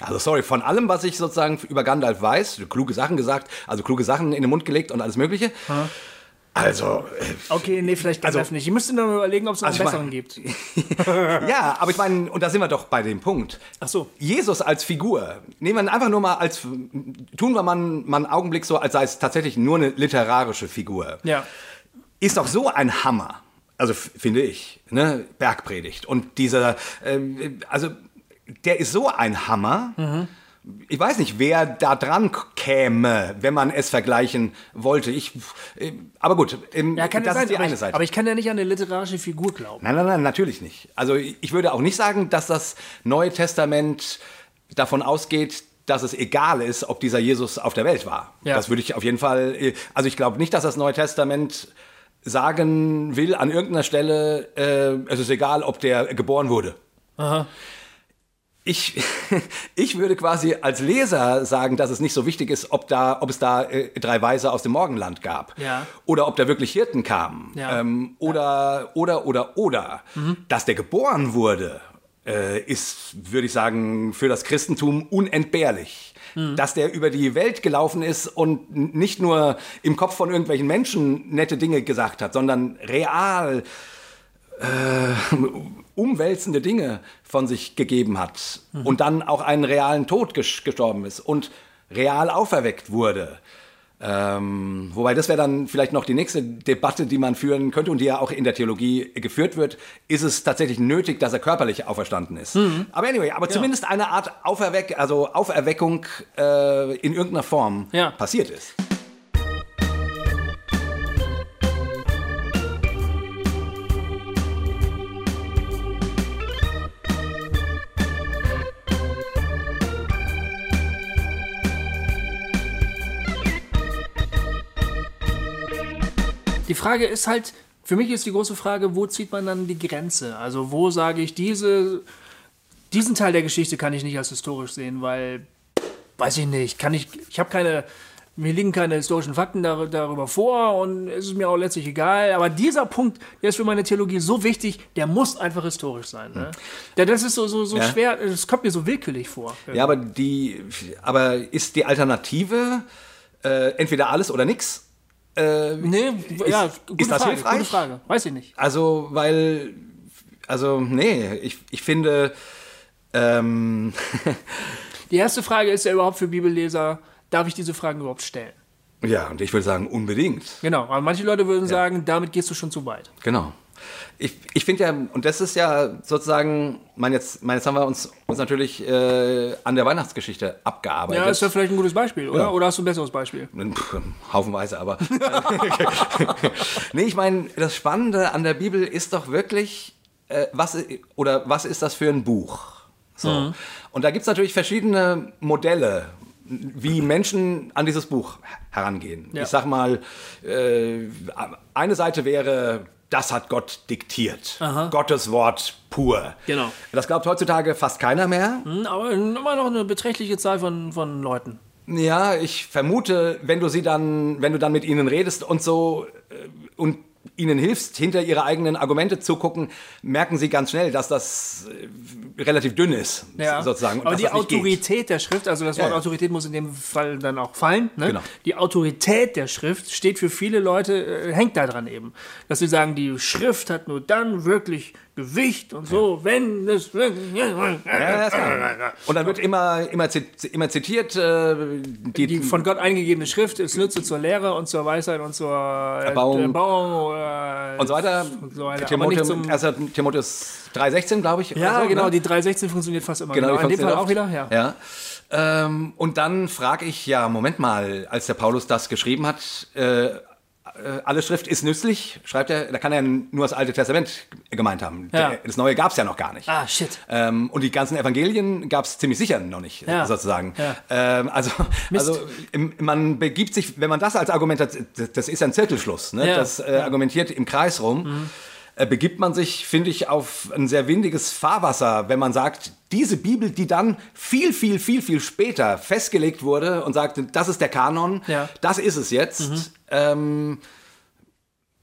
Also sorry, von allem, was ich sozusagen über Gandalf weiß, kluge Sachen gesagt, also kluge Sachen in den Mund gelegt und alles mögliche. Also, Okay, nee, vielleicht Gandalf Also- nicht. Ich müsste noch überlegen, ob es noch Also einen besseren gibt. äh, <laughs> ja, aber ich meine, und da sind wir doch bei dem Punkt. Ach so. Jesus als Figur, nehmen wir einfach nur mal als, tun wir mal, einen- mal einen Augenblick so, als sei es tatsächlich nur eine literarische Figur. Ja. ist doch so ein Hammer. Also finde ich, ne? Bergpredigt. Und dieser, ähm, also der ist so ein Hammer. Ich weiß nicht, wer da dran käme, wenn man es vergleichen wollte. Ich, äh, aber gut, ähm, Ja, das sein, ist die eine ich, Seite. aber ich kann ja nicht an eine literarische Figur glauben. Nein, nein, nein, natürlich nicht. Also ich würde auch nicht sagen, dass das Neue Testament davon ausgeht, dass es egal ist, ob dieser Jesus auf der Welt war. Ja. Das würde ich auf jeden Fall. äh, Also ich glaube nicht, dass das Neue Testament sagen will an irgendeiner Stelle, äh, es ist egal, ob der geboren wurde. Ich, <laughs> ich würde quasi als Leser sagen, dass es nicht so wichtig ist, ob, da, ob es da äh, drei Weise aus dem Morgenland gab. Ja. Oder ob da wirklich Hirten kamen. Ja. Ähm, oder, oder, oder, oder. Dass der geboren wurde, äh, ist, würde ich sagen, für das Christentum unentbehrlich. Dass der über die Welt gelaufen ist und nicht nur im Kopf von irgendwelchen Menschen nette Dinge gesagt hat, sondern real umwälzende Dinge von sich gegeben hat und dann auch einen realen Tod ges gestorben ist und real auferweckt wurde. Ähm, wobei das wäre dann vielleicht noch die nächste Debatte, die man führen könnte und die ja auch in der Theologie geführt wird. Ist es tatsächlich nötig, dass er körperlich auferstanden ist? Aber anyway, aber zumindest eine Art Auferweck also Auferweckung äh, in irgendeiner Form Ja. passiert ist. Die Frage ist halt, für mich ist die große Frage, wo zieht man dann die Grenze? Also wo sage ich, diese, diesen Teil der Geschichte kann ich nicht als historisch sehen, weil, weiß ich nicht, kann ich, ich habe keine, mir liegen keine historischen Fakten dar darüber vor und es ist mir auch letztlich egal. Aber dieser Punkt, der ist für meine Theologie so wichtig, der muss einfach historisch sein. Ne? Ja, das ist so, so, so Ja. schwer, das kommt mir so willkürlich vor. Ja, aber die, aber ist die Alternative äh, entweder alles oder nix? Nee, ja, gute ist das Frage, hilfreich? gute Frage. Weiß ich nicht. Also, weil, also, nee, ich, ich finde, ähm, <laughs> Die erste Frage ist ja überhaupt für Bibelleser, darf ich diese Fragen überhaupt stellen? ja, und ich würde sagen, unbedingt. Genau, aber manche Leute würden sagen, damit gehst du schon zu weit. Genau. Ich, ich finde ja, und das ist ja sozusagen, mein jetzt, mein, jetzt haben wir uns, uns natürlich äh, an der Weihnachtsgeschichte abgearbeitet. Ja, ist ja vielleicht ein gutes Beispiel, oder? Ja. Oder hast du ein besseres Beispiel? Pff, Haufenweise, aber. <laughs> nee, ich meine, das Spannende an der Bibel ist doch wirklich, äh, was, oder was ist das für ein Buch? So. Mhm. Und da gibt es natürlich verschiedene Modelle, wie Menschen an dieses Buch herangehen. Ja. Ich sag mal, äh, eine Seite wäre, das hat Gott diktiert. Aha. Gottes Wort pur. Genau. Das glaubt heutzutage fast keiner mehr. Hm, aber immer noch eine beträchtliche Zahl von, von Leuten. Ja, ich vermute, wenn du sie dann, wenn du dann mit ihnen redest und so äh, und ihnen hilfst, hinter ihre eigenen Argumente zu gucken, merken sie ganz schnell, dass das äh, relativ dünn ist, ja. sozusagen. Aber die Autorität geht. der Schrift, also das Wort ja, ja. Autorität muss in dem Fall dann auch fallen. Ne? Genau. Die Autorität der Schrift steht für viele Leute, äh, hängt daran eben. Dass sie sagen, die Schrift hat nur dann wirklich Gewicht und so, wenn es. Ja, und dann wird immer, immer, immer zitiert, äh, die, die, von Gott eingegebene Schrift ist Nütze zur Lehre und zur Weisheit und zur Erbauung, Erbauung und so weiter. Und so weiter. Timotheus, 1. Timotheus 3,16, glaube ich. Ja, so, genau, ne? die 3,16 funktioniert fast immer. Genau, genau. in dem Fall auch wieder, ja. ja. Ähm, und dann frage ich, ja, Moment mal, als der Paulus das geschrieben hat, äh, äh, alle Schrift ist nützlich, schreibt er, da kann er nur das Alte Testament gemeint haben. Ja. Das Neue gab es ja noch gar nicht. Ah, shit. Ähm, und die ganzen Evangelien gab es ziemlich sicher noch nicht, ja. sozusagen. Ja. Ähm, also, also man begibt sich, wenn man das als Argument hat, das ist ein Zirkelschluss, ne? das äh, argumentiert im Kreis rum. Mhm äh, begibt man sich, finde ich, auf ein sehr windiges Fahrwasser, wenn man sagt, diese Bibel, die dann viel, viel, viel, viel später festgelegt wurde und sagte, das ist der Kanon, ja. das ist es jetzt. Mhm. Ähm,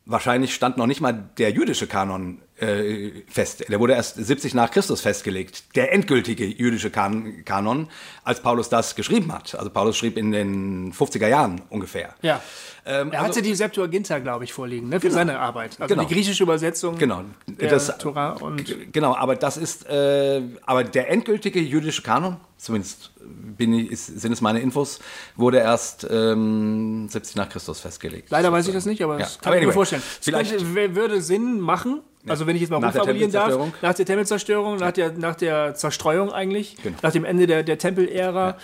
wahrscheinlich stand noch nicht mal der jüdische Kanon äh, fest. Der wurde erst 70 nach Christus festgelegt, der endgültige jüdische kan Kanon, als Paulus das geschrieben hat. Also Paulus schrieb in den 50er Jahren ungefähr. Ja. Ähm, er hatte also, die Septuaginta, glaube ich, vorliegen, ne, für genau, seine Arbeit. Also genau. die griechische Übersetzung genau. der das, Torah. Und genau, aber das ist, äh, aber der endgültige jüdische Kanon, zumindest ich, ist, sind es meine Infos, wurde erst ähm, 70 nach Christus festgelegt. Leider weiß ich das nicht, aber ja. das kann aber ich anyway, mir vorstellen. Vielleicht könnte, würde Sinn machen, also wenn ich jetzt mal rumformulieren darf, nach der Tempelzerstörung, nach der, nach der Zerstreuung eigentlich, genau. nach dem Ende der, der Tempelära. Ja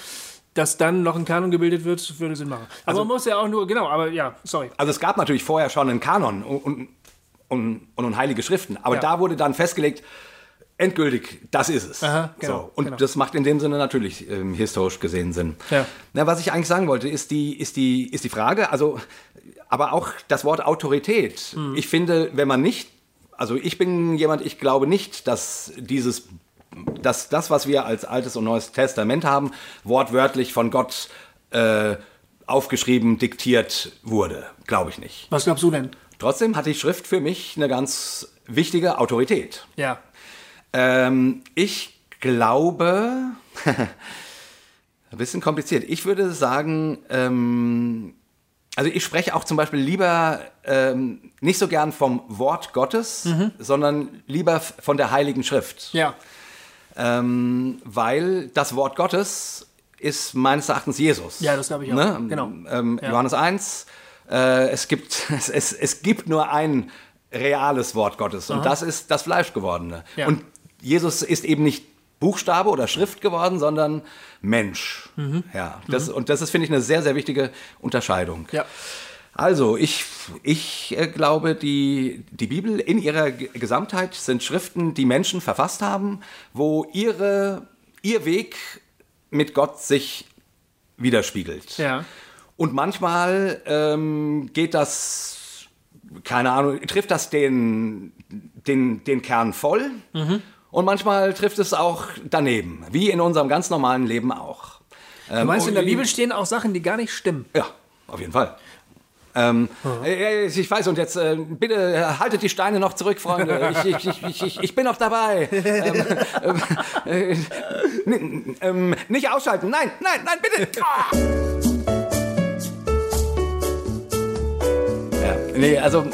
dass dann noch ein Kanon gebildet wird, würde Sinn machen. Aber also, man muss ja auch nur, genau, aber ja, sorry. Also es gab natürlich vorher schon einen Kanon und, und, und, und heilige Schriften, aber ja. da wurde dann festgelegt, endgültig, das ist es. Aha, genau, so. Und genau. das macht in dem Sinne natürlich ähm, historisch gesehen Sinn. Ja. Na, was ich eigentlich sagen wollte, ist die, ist die, ist die Frage, also, aber auch das Wort Autorität. Mhm. Ich finde, wenn man nicht, also ich bin jemand, ich glaube nicht, dass dieses dass das, was wir als Altes und Neues Testament haben, wortwörtlich von Gott äh, aufgeschrieben, diktiert wurde. Glaube ich nicht. Was glaubst du denn? Trotzdem hat die Schrift für mich eine ganz wichtige Autorität. Ja. Ähm, ich glaube, <laughs> ein bisschen kompliziert. Ich würde sagen, ähm, also ich spreche auch zum Beispiel lieber ähm, nicht so gern vom Wort Gottes, mhm. sondern lieber von der Heiligen Schrift. Ja. Ähm, weil das Wort Gottes ist meines Erachtens Jesus. Ja, das glaube ich auch. Ne? Genau. Ähm, ja. Johannes 1, äh, es, gibt, <laughs> es, es, es gibt nur ein reales Wort Gottes und Aha. das ist das Fleischgewordene. Ja. Und Jesus ist eben nicht Buchstabe oder Schrift geworden, sondern Mensch. Mhm. Ja, das, mhm. Und das ist, finde ich, eine sehr, sehr wichtige Unterscheidung. Ja. Also, ich, ich äh, glaube, die, die Bibel in ihrer Gesamtheit sind Schriften, die Menschen verfasst haben, wo ihre, ihr Weg mit Gott sich widerspiegelt. Ja. Und manchmal ähm, geht das, keine Ahnung, trifft das den, den, den Kern voll mhm. Und manchmal trifft es auch daneben, wie in unserem ganz normalen Leben auch. Du meinst, ähm, in der Bibel stehen auch Sachen, die gar nicht stimmen? Ja, auf jeden Fall. Ähm, äh, ich weiß, und jetzt äh, bitte äh, haltet die Steine noch zurück, Freunde. <laughs> Ich, ich, ich, ich, bin noch dabei. ähm, äh, ähm, nicht ausschalten. Nein, nein, nein, bitte. Ah! Ja, nee, also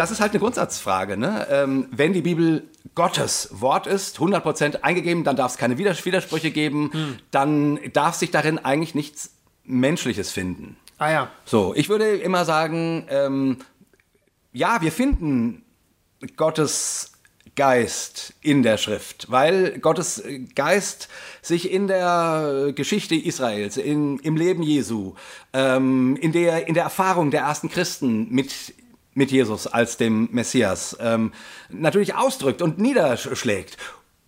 das ist halt eine Grundsatzfrage. Ne? Ähm, wenn die Bibel Gottes Wort ist, 100% eingegeben, dann darf es keine Widersprüche geben, hm. dann darf sich darin eigentlich nichts Menschliches finden. Ah ja. So, ich würde immer sagen, ähm, ja, wir finden Gottes Geist in der Schrift, weil Gottes Geist sich in der Geschichte Israels, in, im Leben Jesu, ähm, in, der, in der Erfahrung der ersten Christen mit, mit Jesus als dem Messias ähm, natürlich ausdrückt und niederschlägt.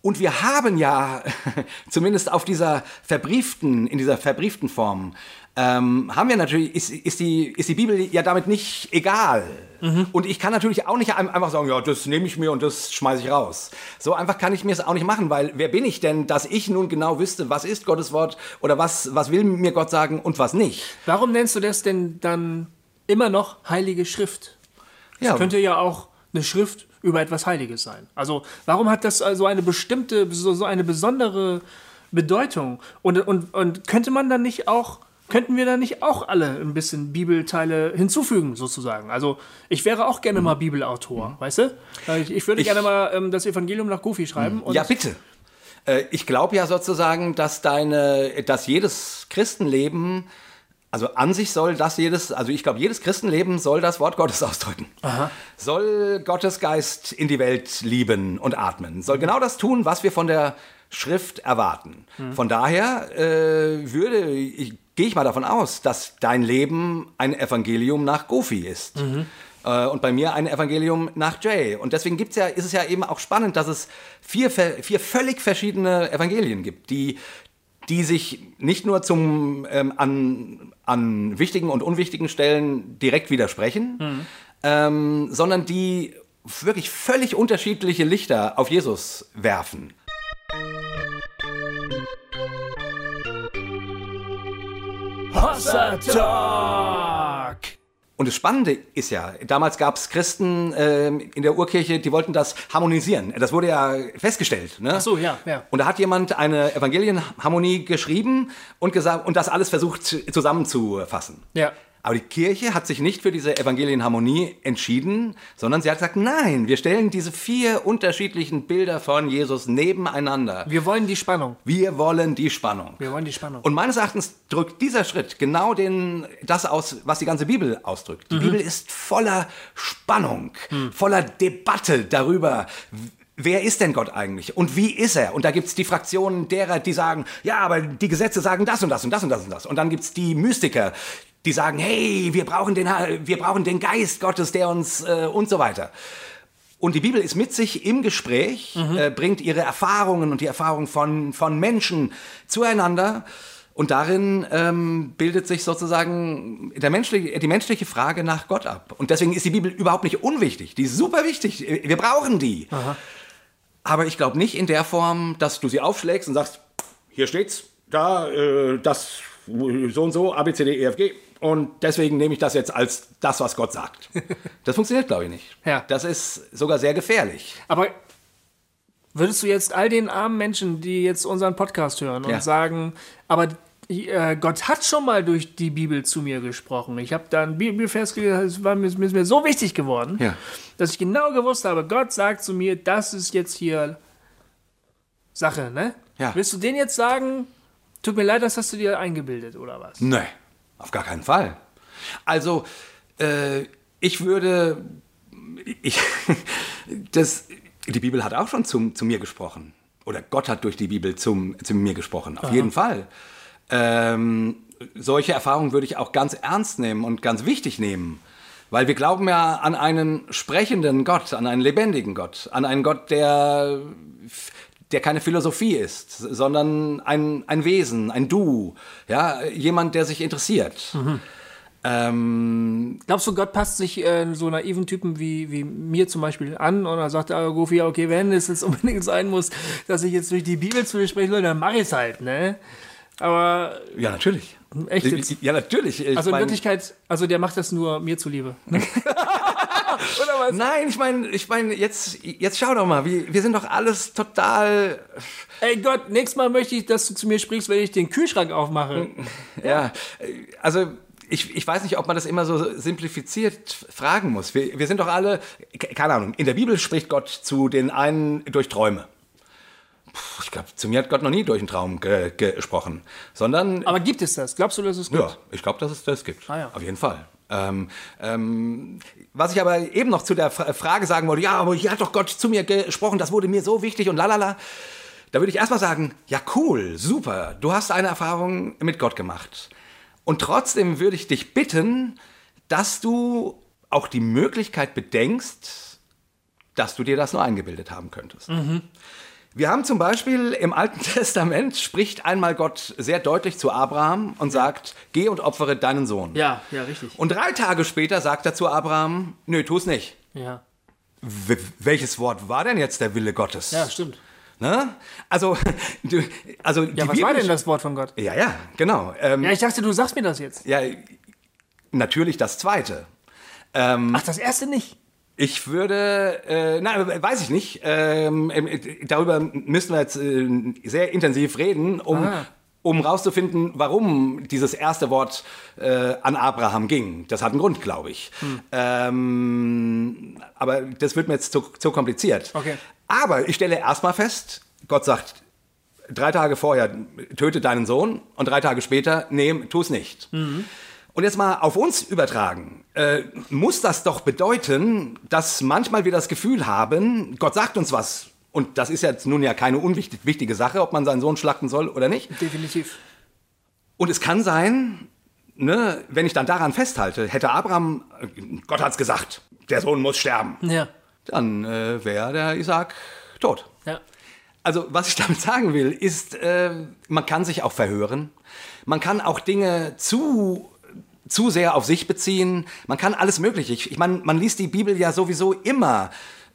Und wir haben ja, <laughs> zumindest auf dieser verbrieften, in dieser verbrieften Form, ähm, haben wir natürlich, ist, ist, die, ist die Bibel ja damit nicht egal. Mhm. Und ich kann natürlich auch nicht einfach sagen, ja, das nehme ich mir und das schmeiße ich raus. So einfach kann ich mir es auch nicht machen, weil wer bin ich denn, dass ich nun genau wüsste, was ist Gottes Wort oder was, was will mir Gott sagen und was nicht. Warum nennst du das denn dann immer noch Heilige Schrift? Das ja. könnte ja auch eine Schrift über etwas Heiliges sein. Also warum hat das also eine bestimmte, so, so eine besondere Bedeutung? Und, und, und könnte man dann nicht auch könnten wir da nicht auch alle ein bisschen Bibelteile hinzufügen, sozusagen? Also, ich wäre auch gerne mal Bibelautor, mhm. weißt du? Ich, ich würde ich, gerne mal ähm, das Evangelium nach Goofy schreiben. Mhm. ja, bitte. Äh, ich glaube ja sozusagen, dass deine, dass jedes Christenleben also an sich soll das jedes, also ich glaube, jedes Christenleben soll das Wort Gottes <laughs> ausdrücken. Aha. Soll Gottes Geist in die Welt lieben und atmen. Soll genau das tun, was wir von der Schrift erwarten. Mhm. Von daher äh, würde, ich, gehe ich mal davon aus, dass dein Leben ein Evangelium nach Goofy ist. Mhm. Äh, und bei mir ein Evangelium nach Jay. Und deswegen gibt's ja, ist es ja eben auch spannend, dass es vier, vier völlig verschiedene Evangelien gibt, die, die sich nicht nur zum, ähm, an, an wichtigen und unwichtigen Stellen direkt widersprechen, mhm. ähm, sondern die wirklich völlig unterschiedliche Lichter auf Jesus werfen. Hossa Talk! Und das Spannende ist ja, damals gab es Christen äh, in der Urkirche, die wollten das harmonisieren. Das wurde ja festgestellt. Ne? Ach so, ja, ja. Und da hat jemand eine Evangelienharmonie geschrieben und gesagt und das alles versucht zusammenzufassen. Ja. Aber die Kirche hat sich nicht für diese Evangelienharmonie entschieden, sondern sie hat gesagt, nein, wir stellen diese vier unterschiedlichen Bilder von Jesus nebeneinander. Wir wollen die Spannung. Wir wollen die Spannung. Wir wollen die Spannung. Und meines Erachtens drückt dieser Schritt genau den, das aus, was die ganze Bibel ausdrückt. Die mhm. Bibel ist voller Spannung, mhm. voller Debatte darüber, Wer ist denn Gott eigentlich? Und wie ist er? Und da gibt es die Fraktionen derer, die sagen, ja, aber die Gesetze sagen das und das und das und das und das. Und dann gibt es die Mystiker, die sagen, hey, wir brauchen den, wir brauchen den Geist Gottes, der uns äh, und so weiter. Und die Bibel ist mit sich im Gespräch, mhm. äh, bringt ihre Erfahrungen und die Erfahrungen von, von Menschen zueinander. Und darin ähm, bildet sich sozusagen der menschliche, die menschliche Frage nach Gott ab. Und deswegen ist die Bibel überhaupt nicht unwichtig. Die ist super wichtig. Wir brauchen die. Aha. Aber ich glaube nicht in der Form, dass du sie aufschlägst und sagst, hier steht's, da, äh, das, so und so, A, B, C, D, E, F, G. Und deswegen nehme ich das jetzt als das, was Gott sagt. <laughs> Das funktioniert, glaube ich, nicht. Ja. Das ist sogar sehr gefährlich. Aber würdest du jetzt all den armen Menschen, die jetzt unseren Podcast hören und ja. sagen, aber äh, Gott hat schon mal durch die Bibel zu mir gesprochen. Ich habe da ein Bibelvers gelesen, es war mir, ist mir so wichtig geworden, ja. dass ich genau gewusst habe, Gott sagt zu mir, das ist jetzt hier Sache, ne? Ja. Willst du den jetzt sagen, tut mir leid, das hast du dir eingebildet, oder was? Nee, auf gar keinen Fall. Also, äh, ich würde, ich, <laughs> das, die Bibel hat auch schon zum, zu mir gesprochen. Oder Gott hat durch die Bibel zum, zu mir gesprochen, auf Aha. jeden Fall. Ähm, solche Erfahrungen würde ich auch ganz ernst nehmen und ganz wichtig nehmen. Weil wir glauben ja an einen sprechenden Gott, an einen lebendigen Gott, an einen Gott, der, der keine Philosophie ist, sondern ein, ein Wesen, ein Du, ja, jemand, der sich interessiert. Mhm. Ähm, Glaubst du, Gott passt sich äh, so naiven Typen wie, wie mir zum Beispiel an und er sagt, ah, Goofy, okay, wenn es jetzt <laughs> unbedingt sein muss, dass ich jetzt durch die Bibel zu dir sprechen soll, dann mach ich es halt, ne? Aber. Ja, natürlich. Echt jetzt? Ja, natürlich. Ich also in Wirklichkeit, also der macht das nur mir zuliebe. Ne? <laughs> Oder was? Nein, ich meine, ich meine, jetzt, jetzt schau doch mal, wir, wir sind doch alles total. Ey Gott, nächstes Mal möchte ich, dass du zu mir sprichst, wenn ich den Kühlschrank aufmache. <laughs> Ja, also ich, ich weiß nicht, ob man das immer so simplifiziert fragen muss. Wir, wir sind doch alle, keine Ahnung, in der Bibel spricht Gott zu den einen durch Träume ich glaube, zu mir hat Gott noch nie durch einen Traum ge gesprochen, sondern. Aber gibt es das? Glaubst du, dass es gibt? Ja, ich glaube, dass es das gibt. Ah, ja. Auf jeden Fall. Ähm, ähm, was ich aber eben noch zu der Fra Frage sagen wollte, ja, aber hier hat doch Gott zu mir gesprochen, das wurde mir so wichtig und lalala. Da würde ich erstmal sagen, ja cool, super, du hast eine Erfahrung mit Gott gemacht. Und trotzdem würde ich dich bitten, dass du auch die Möglichkeit bedenkst, dass du dir das nur eingebildet haben könntest. Wir haben zum Beispiel im Alten <laughs> Testament spricht einmal Gott sehr deutlich zu Abraham und sagt, geh und opfere deinen Sohn. Ja, ja, richtig. Und drei Tage später sagt er zu Abraham, nö, tu es nicht. Ja, W welches Wort war denn jetzt der Wille Gottes? ja stimmt. Ne? Also, <laughs> du, also Ja, was war denn das Wort von Gott? Ja, ja, genau. Ähm, Ja, ich dachte, du sagst mir das jetzt. ja, natürlich das Zweite. Ach, das erste nicht. Ich würde, äh, nein, weiß ich nicht. Ähm, äh, darüber müssen wir jetzt äh, sehr intensiv reden, um, Ah. um rauszufinden, warum dieses erste Wort äh, an Abraham ging. Das hat einen Grund, glaube ich. Hm. Ähm, aber das wird mir jetzt zu, zu kompliziert. Okay. Aber ich stelle erstmal fest, Gott sagt, drei Tage vorher, töte deinen Sohn und drei Tage später, nee, tu es nicht. Und jetzt mal auf uns übertragen, äh, muss das doch bedeuten, dass manchmal wir das Gefühl haben, Gott sagt uns was. Und das ist jetzt nun ja keine unwichtige Sache, ob man seinen Sohn schlachten soll oder nicht. Definitiv. Und es kann sein, ne, wenn ich dann daran festhalte, hätte Abraham, äh, Gott hat's gesagt, der Sohn muss sterben, Ja. dann äh, wäre der Isaac tot. Ja. Also, was ich damit sagen will, ist, äh, man kann sich auch verhören. Man kann auch Dinge zu, zu sehr auf sich beziehen. Man kann alles Mögliche. Ich, ich meine, man liest die Bibel ja sowieso immer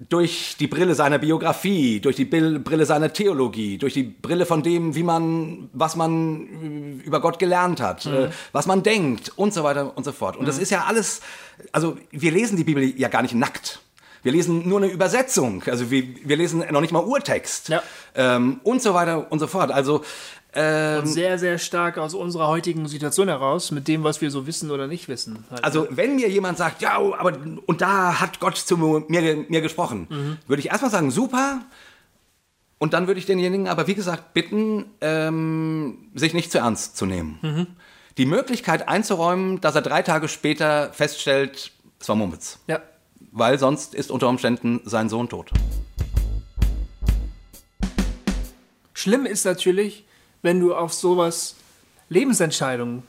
durch die Brille seiner Biografie, durch die Brille seiner Theologie, durch die Brille von dem, wie man, was man äh, über Gott gelernt hat, äh, was man denkt und so weiter und so fort. Und das ist ja alles, also wir lesen die Bibel ja gar nicht nackt. Wir lesen nur eine Übersetzung, also wir, wir lesen noch nicht mal Urtext Ja. ähm, und so weiter und so fort. Also ähm, Sehr, sehr stark aus unserer heutigen Situation heraus, mit dem, was wir so wissen oder nicht wissen. Halt. Also, wenn mir jemand sagt, ja, aber und da hat Gott zu mir, mir gesprochen, würde ich erstmal sagen, super. Und dann würde ich denjenigen aber, wie gesagt, bitten, ähm, sich nicht zu ernst zu nehmen. Die Möglichkeit einzuräumen, dass er drei Tage später feststellt, es war Mumpitz. ja. Weil sonst ist unter Umständen sein Sohn tot. Schlimm ist natürlich, wenn du auf sowas Lebensentscheidungen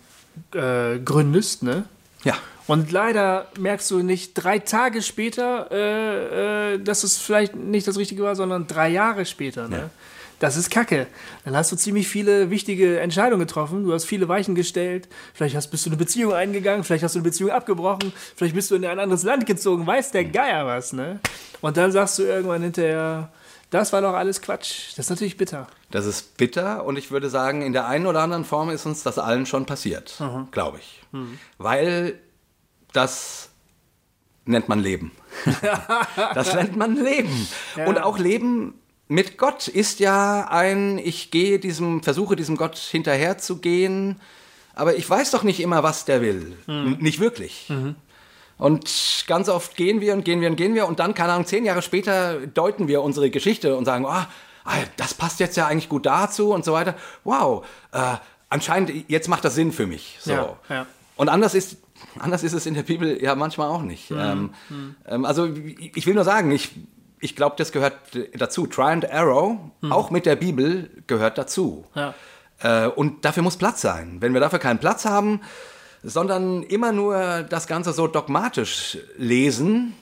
äh, gründest, ne? Ja. Und leider merkst du nicht drei Tage später, äh, äh, dass es vielleicht nicht das Richtige war, sondern drei Jahre später. Ne? Ja. Das ist Kacke. Dann hast du ziemlich viele wichtige Entscheidungen getroffen. Du hast viele Weichen gestellt. Vielleicht hast, bist du eine Beziehung eingegangen. Vielleicht hast du eine Beziehung abgebrochen. Vielleicht bist du in ein anderes Land gezogen. Weiß der Geier was. Ne? Und dann sagst du irgendwann hinterher, das war doch alles Quatsch. Das ist natürlich bitter. Das ist bitter und ich würde sagen, in der einen oder anderen Form ist uns das allen schon passiert, glaube ich. Weil das nennt man Leben. <laughs> das nennt man Leben. Und auch Leben mit Gott ist ja ein, ich gehe diesem, versuche diesem Gott hinterher zu gehen, aber ich weiß doch nicht immer, was der will. N- Nicht wirklich. Und ganz oft gehen wir und gehen wir und gehen wir und dann, keine Ahnung, zehn Jahre später deuten wir unsere Geschichte und sagen, ah, ah, das passt jetzt ja eigentlich gut dazu und so weiter. Wow, äh, anscheinend, jetzt macht das Sinn für mich. So. Ja, ja. Und anders ist, anders ist es in der Bibel ja manchmal auch nicht. Ähm, ähm, also ich will nur sagen, ich, ich glaube, das gehört dazu. Try and Arrow, auch mit der Bibel, gehört dazu. Ja. Äh, und dafür muss Platz sein. Wenn wir dafür keinen Platz haben, sondern immer nur das Ganze so dogmatisch lesen,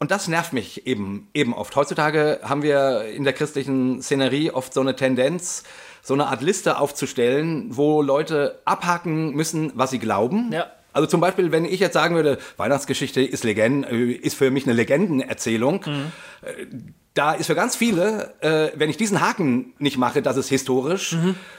und das nervt mich eben, eben oft. Heutzutage haben wir in der christlichen Szenerie oft so eine Tendenz, so eine Art Liste aufzustellen, wo Leute abhaken müssen, was sie glauben. Ja. Also zum Beispiel, wenn ich jetzt sagen würde, Weihnachtsgeschichte ist, Legend, äh, ist für mich eine Legendenerzählung, äh, da ist für ganz viele, äh, wenn ich diesen Haken nicht mache, das ist historisch,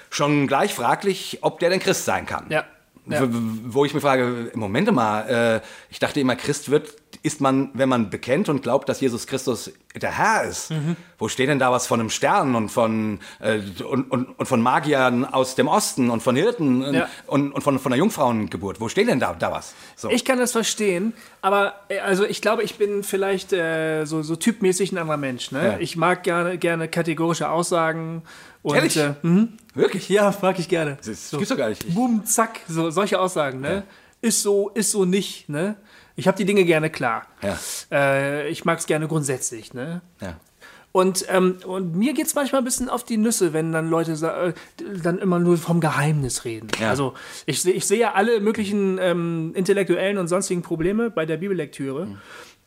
schon gleich fraglich, ob der denn Christ sein kann. Ja. Ja. Wo ich mir frage, Moment mal, äh, ich dachte immer, Christ wird, ist man, wenn man bekennt und glaubt, dass Jesus Christus der Herr ist. Mhm. Wo steht denn da was von einem Stern und von, äh, und, und, und von Magiern aus dem Osten und von Hirten und, Ja. und, und von, von einer Jungfrauengeburt? Wo steht denn da, da was? So. Ich kann das verstehen, aber äh, also ich glaube, ich bin vielleicht äh, so, so typmäßig ein anderer Mensch. Ne? Ja. Ich mag gerne, gerne kategorische Aussagen. Und, Ehrlich? Äh, mhm. Wirklich? ja, mag ich gerne. Das gibt's doch gar nicht. Boom, zack, so, solche Aussagen. Ne? Ist so, ist so nicht. Ne? Ich habe die Dinge gerne klar. Ja. Äh, ich mag es gerne grundsätzlich. Ne? Ja. Und, ähm, und mir geht es manchmal ein bisschen auf die Nüsse, wenn dann Leute äh, dann immer nur vom Geheimnis reden. Ja. Also ich, ich sehe ja alle möglichen ähm, intellektuellen und sonstigen Probleme bei der Bibellektüre. Mhm.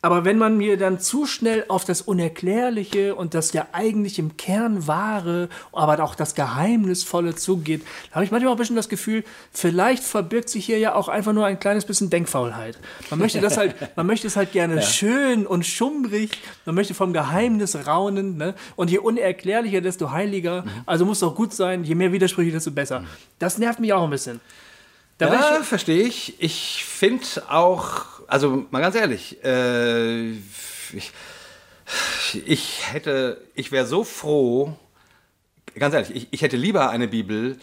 Aber wenn man mir dann zu schnell auf das Unerklärliche und das ja eigentlich im Kern wahre, aber auch das Geheimnisvolle zugeht, habe ich manchmal auch ein bisschen das Gefühl, vielleicht verbirgt sich hier ja auch einfach nur ein kleines bisschen Denkfaulheit. Man möchte das halt, man möchte es halt gerne <laughs> ja. schön und schummrig, man möchte vom Geheimnis raunen, ne? Und je unerklärlicher, desto heiliger. Mhm. Also muss doch gut sein, je mehr Widersprüche, desto besser. Mhm. Das nervt mich auch ein bisschen. Da ja, verstehe ich. Ich finde auch, also mal ganz ehrlich, äh, ich, ich hätte, ich wäre so froh, ganz ehrlich, ich, ich hätte lieber eine Bibel,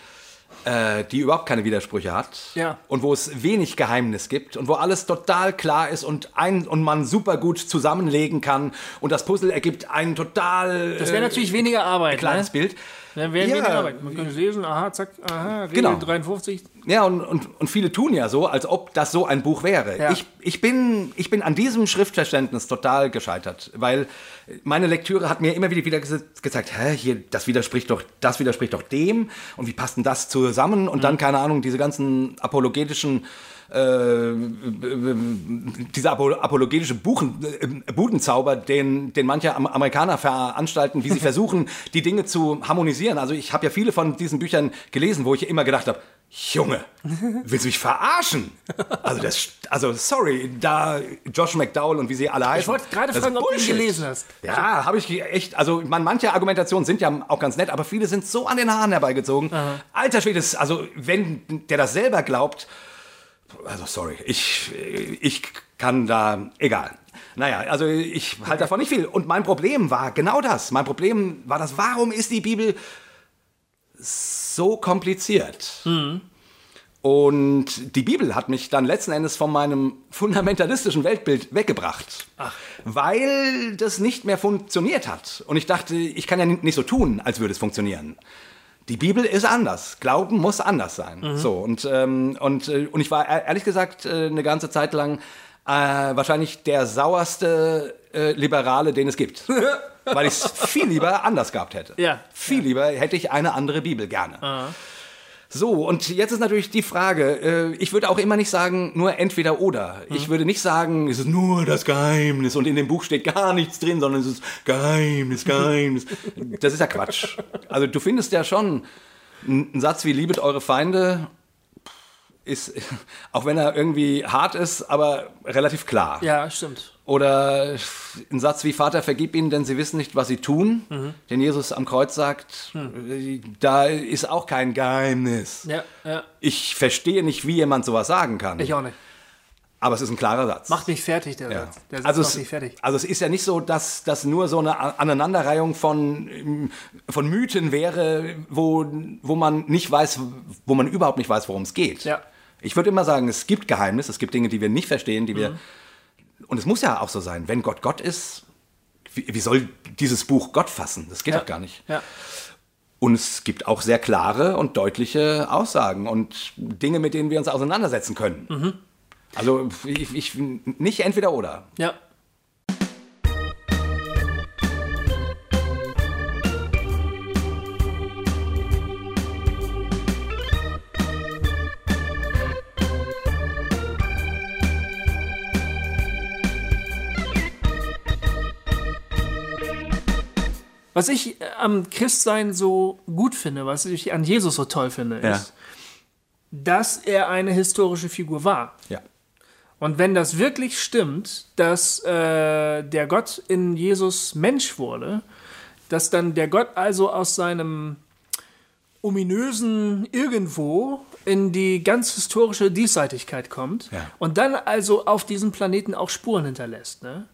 äh, die überhaupt keine Widersprüche hat ja. und wo es wenig Geheimnis gibt und wo alles total klar ist und ein und man super gut zusammenlegen kann und das Puzzle ergibt ein total das wäre natürlich weniger Arbeit klares ne? Bild dann wäre ja. weniger Arbeit man könnte lesen aha zack aha Regel genau. 53 ja und, und, und viele tun ja so als ob das so ein Buch wäre ja. ich, ich bin ich bin an diesem Schriftverständnis total gescheitert weil meine Lektüre hat mir immer wieder, wieder gezeigt, hä, hier, das widerspricht doch, das widerspricht doch dem und wie passt denn das zusammen? Und mhm. dann, keine Ahnung, diese ganzen apologetischen äh, dieser apologetische Buchen, äh, Budenzauber, den, den manche Amerikaner veranstalten, wie sie <laughs> versuchen, die Dinge zu harmonisieren. Also ich habe ja viele von diesen Büchern gelesen, wo ich immer gedacht habe, Junge, willst du mich verarschen? Also, das, also sorry, da Josh McDowell und wie sie alle heißen. Ich wollte gerade fragen, ob du ihn gelesen hast. Ja, habe ich echt. Also, man, manche Argumentationen sind ja auch ganz nett, aber viele sind so an den Haaren herbeigezogen. Aha. Alter Schwede, also wenn der das selber glaubt, also sorry, ich, ich kann da, egal. Naja, also ich halte davon nicht viel. Und mein Problem war genau das. Mein Problem war das, warum ist die Bibel so kompliziert. Mhm. Und die Bibel hat mich dann letzten Endes von meinem fundamentalistischen Weltbild weggebracht, Ach. weil das nicht mehr funktioniert hat. Und ich dachte, ich kann ja nicht so tun, als würde es funktionieren. Die Bibel ist anders. Glauben muss anders sein. Mhm. So und ähm, und äh, und ich war ehrlich gesagt äh, eine ganze Zeit lang äh, wahrscheinlich der sauerste äh, Liberale, den es gibt. <laughs> weil ich es viel lieber anders gehabt hätte. Ja. Viel ja. lieber hätte ich eine andere Bibel gerne. Aha. So, und jetzt ist natürlich die Frage, äh, ich würde auch immer nicht sagen, nur entweder oder. Mhm. Ich würde nicht sagen, es ist nur das Geheimnis und in dem Buch steht gar nichts drin, sondern es ist Geheimnis, <laughs> Geheimnis. das ist ja Quatsch. Also du findest ja schon einen Satz wie Liebet eure Feinde ist, <laughs> auch wenn er irgendwie hart ist, aber relativ klar. Ja, stimmt. Oder ein Satz wie Vater, vergib ihnen, denn sie wissen nicht, was sie tun. Mhm. Den Jesus am Kreuz sagt, mhm. da ist auch kein Geheimnis. Ja, ja. Ich verstehe nicht, wie jemand sowas sagen kann. Ich auch nicht. Aber es ist ein klarer Satz. Macht mich fertig, der ja. Satz. Der Satz also macht es, mich fertig. Also es ist ja nicht so, dass das nur so eine Aneinanderreihung von, von Mythen wäre, wo, wo man nicht weiß, wo man überhaupt nicht weiß, worum es geht. Ja. Ich würde immer sagen, es gibt Geheimnisse, es gibt Dinge, die wir nicht verstehen, die wir. Und es muss ja auch so sein, wenn Gott Gott ist, wie, wie soll dieses Buch Gott fassen? Das geht ja. doch gar nicht. Ja. Und es gibt auch sehr klare und deutliche Aussagen und Dinge, mit denen wir uns auseinandersetzen können. Mhm. Also ich, ich, nicht entweder oder. Ja. Was ich äh, am Christsein so gut finde, was ich an Jesus so toll finde, ja. ist, dass er eine historische Figur war. Ja. Und wenn das wirklich stimmt, dass äh, der Gott in Jesus Mensch wurde, dass dann der Gott also aus seinem ominösen Irgendwo in die ganz historische Diesseitigkeit kommt ja. und dann also auf diesem Planeten auch Spuren hinterlässt. Ne?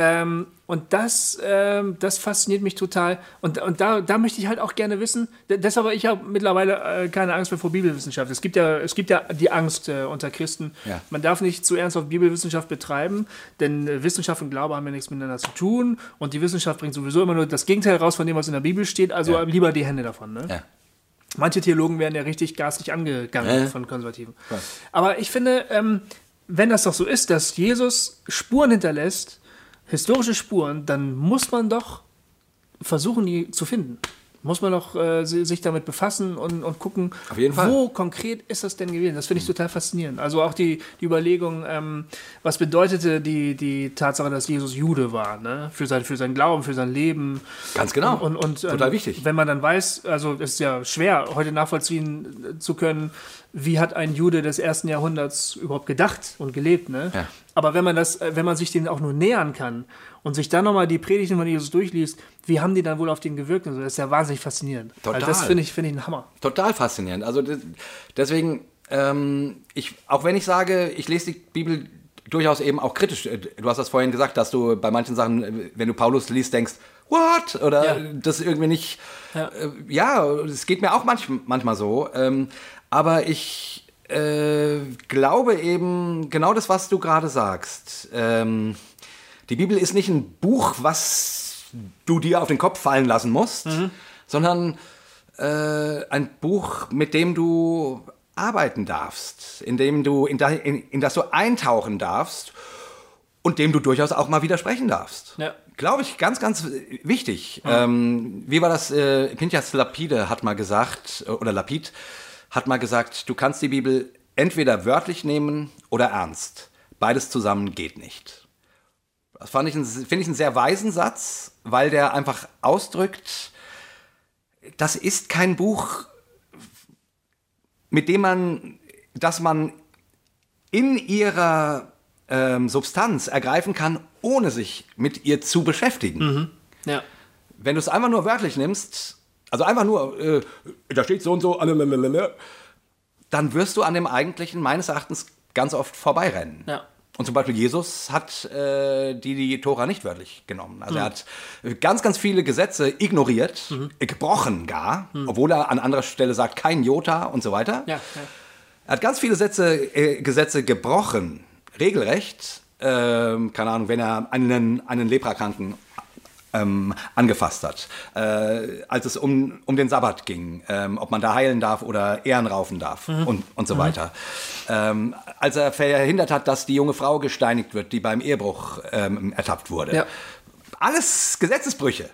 Ähm, und das, ähm, das fasziniert mich total. Und, und da, da möchte ich halt auch gerne wissen, deshalb habe ich habe mittlerweile äh, keine Angst mehr vor Bibelwissenschaft. Es gibt ja, es gibt ja die Angst äh, unter Christen. Ja. Man darf nicht zu ernst auf Bibelwissenschaft betreiben, denn äh, Wissenschaft und Glaube haben ja nichts miteinander zu tun. Und die Wissenschaft bringt sowieso immer nur das Gegenteil raus von dem, was in der Bibel steht. Also ja. lieber die Hände davon. Ne? Ja. Manche Theologen werden ja richtig garstig angegangen Äh. von Konservativen. Aber ich finde, ähm, wenn das doch so ist, dass Jesus Spuren hinterlässt, historische Spuren, dann muss man doch versuchen, die zu finden. Muss man doch äh, sich damit befassen und, und gucken, jeden Fall. wo konkret ist das denn gewesen? Das finde ich total faszinierend. Also auch die, die Überlegung, ähm, was bedeutete die, die Tatsache, dass Jesus Jude war, ne? für, sein, für sein Glauben, für sein Leben. Ganz genau. Und, und, ähm, Total wichtig. Wenn man dann weiß, also es ist ja schwer, heute nachvollziehen zu können, wie hat ein Jude des ersten Jahrhunderts überhaupt gedacht und gelebt. Ne? Ja. Aber wenn man das, äh, wenn man sich den auch nur nähern kann und sich dann nochmal die Predigten von Jesus durchliest, wie haben die dann wohl auf den gewirkt? Und so, das ist ja wahnsinnig faszinierend. Total. Also das finde ich, finde ich ein Hammer. Total faszinierend. Also de- deswegen, ähm, ich, auch wenn ich sage, ich lese die Bibel durchaus eben auch kritisch. äh, Du hast das vorhin gesagt, dass du bei manchen Sachen, äh, wenn du Paulus liest, denkst, what? Oder Ja. das irgendwie nicht. Ja. Äh, ja, es geht mir auch manch, manchmal so. Ähm, aber ich äh, glaube eben genau das, was du gerade sagst. Ähm, die Bibel ist nicht ein Buch, was du dir auf den Kopf fallen lassen musst, sondern äh, ein Buch, mit dem du arbeiten darfst, in dem du in, da, in, in das du eintauchen darfst und dem du durchaus auch mal widersprechen darfst. Ja. Glaube ich, ganz, ganz wichtig. Ähm, wie war das? Äh, Pinchas Lapide hat mal gesagt, äh, oder Lapid hat mal gesagt, du kannst die Bibel entweder wörtlich nehmen oder ernst. Beides zusammen geht nicht. Das fand ich finde ich einen sehr weisen Satz, weil der einfach ausdrückt, das ist kein Buch, mit dem man, das man in ihrer ähm, Substanz ergreifen kann, ohne sich mit ihr zu beschäftigen. Ja. Wenn du es einfach nur wörtlich nimmst, also einfach nur, äh, da steht so und so, dann wirst du an dem Eigentlichen meines Erachtens ganz oft vorbeirennen. Ja. Und zum Beispiel Jesus hat äh, die, die Tora nicht wörtlich genommen. Also er hat äh, ganz, ganz viele Gesetze ignoriert, äh, gebrochen gar, obwohl er an anderer Stelle sagt, kein Jota und so weiter. Ja, ja. Er hat ganz viele Sätze, äh, Gesetze gebrochen, regelrecht. Ähm, keine Ahnung, wenn er einen, einen Leprakranken ähm, angefasst hat, äh, als es um, um den Sabbat ging, ähm, ob man da heilen darf oder Ehren raufen darf und, und so weiter. Ähm, als er verhindert hat, dass die junge Frau gesteinigt wird, die beim Ehebruch ähm, ertappt wurde. Ja. Alles Gesetzesbrüche.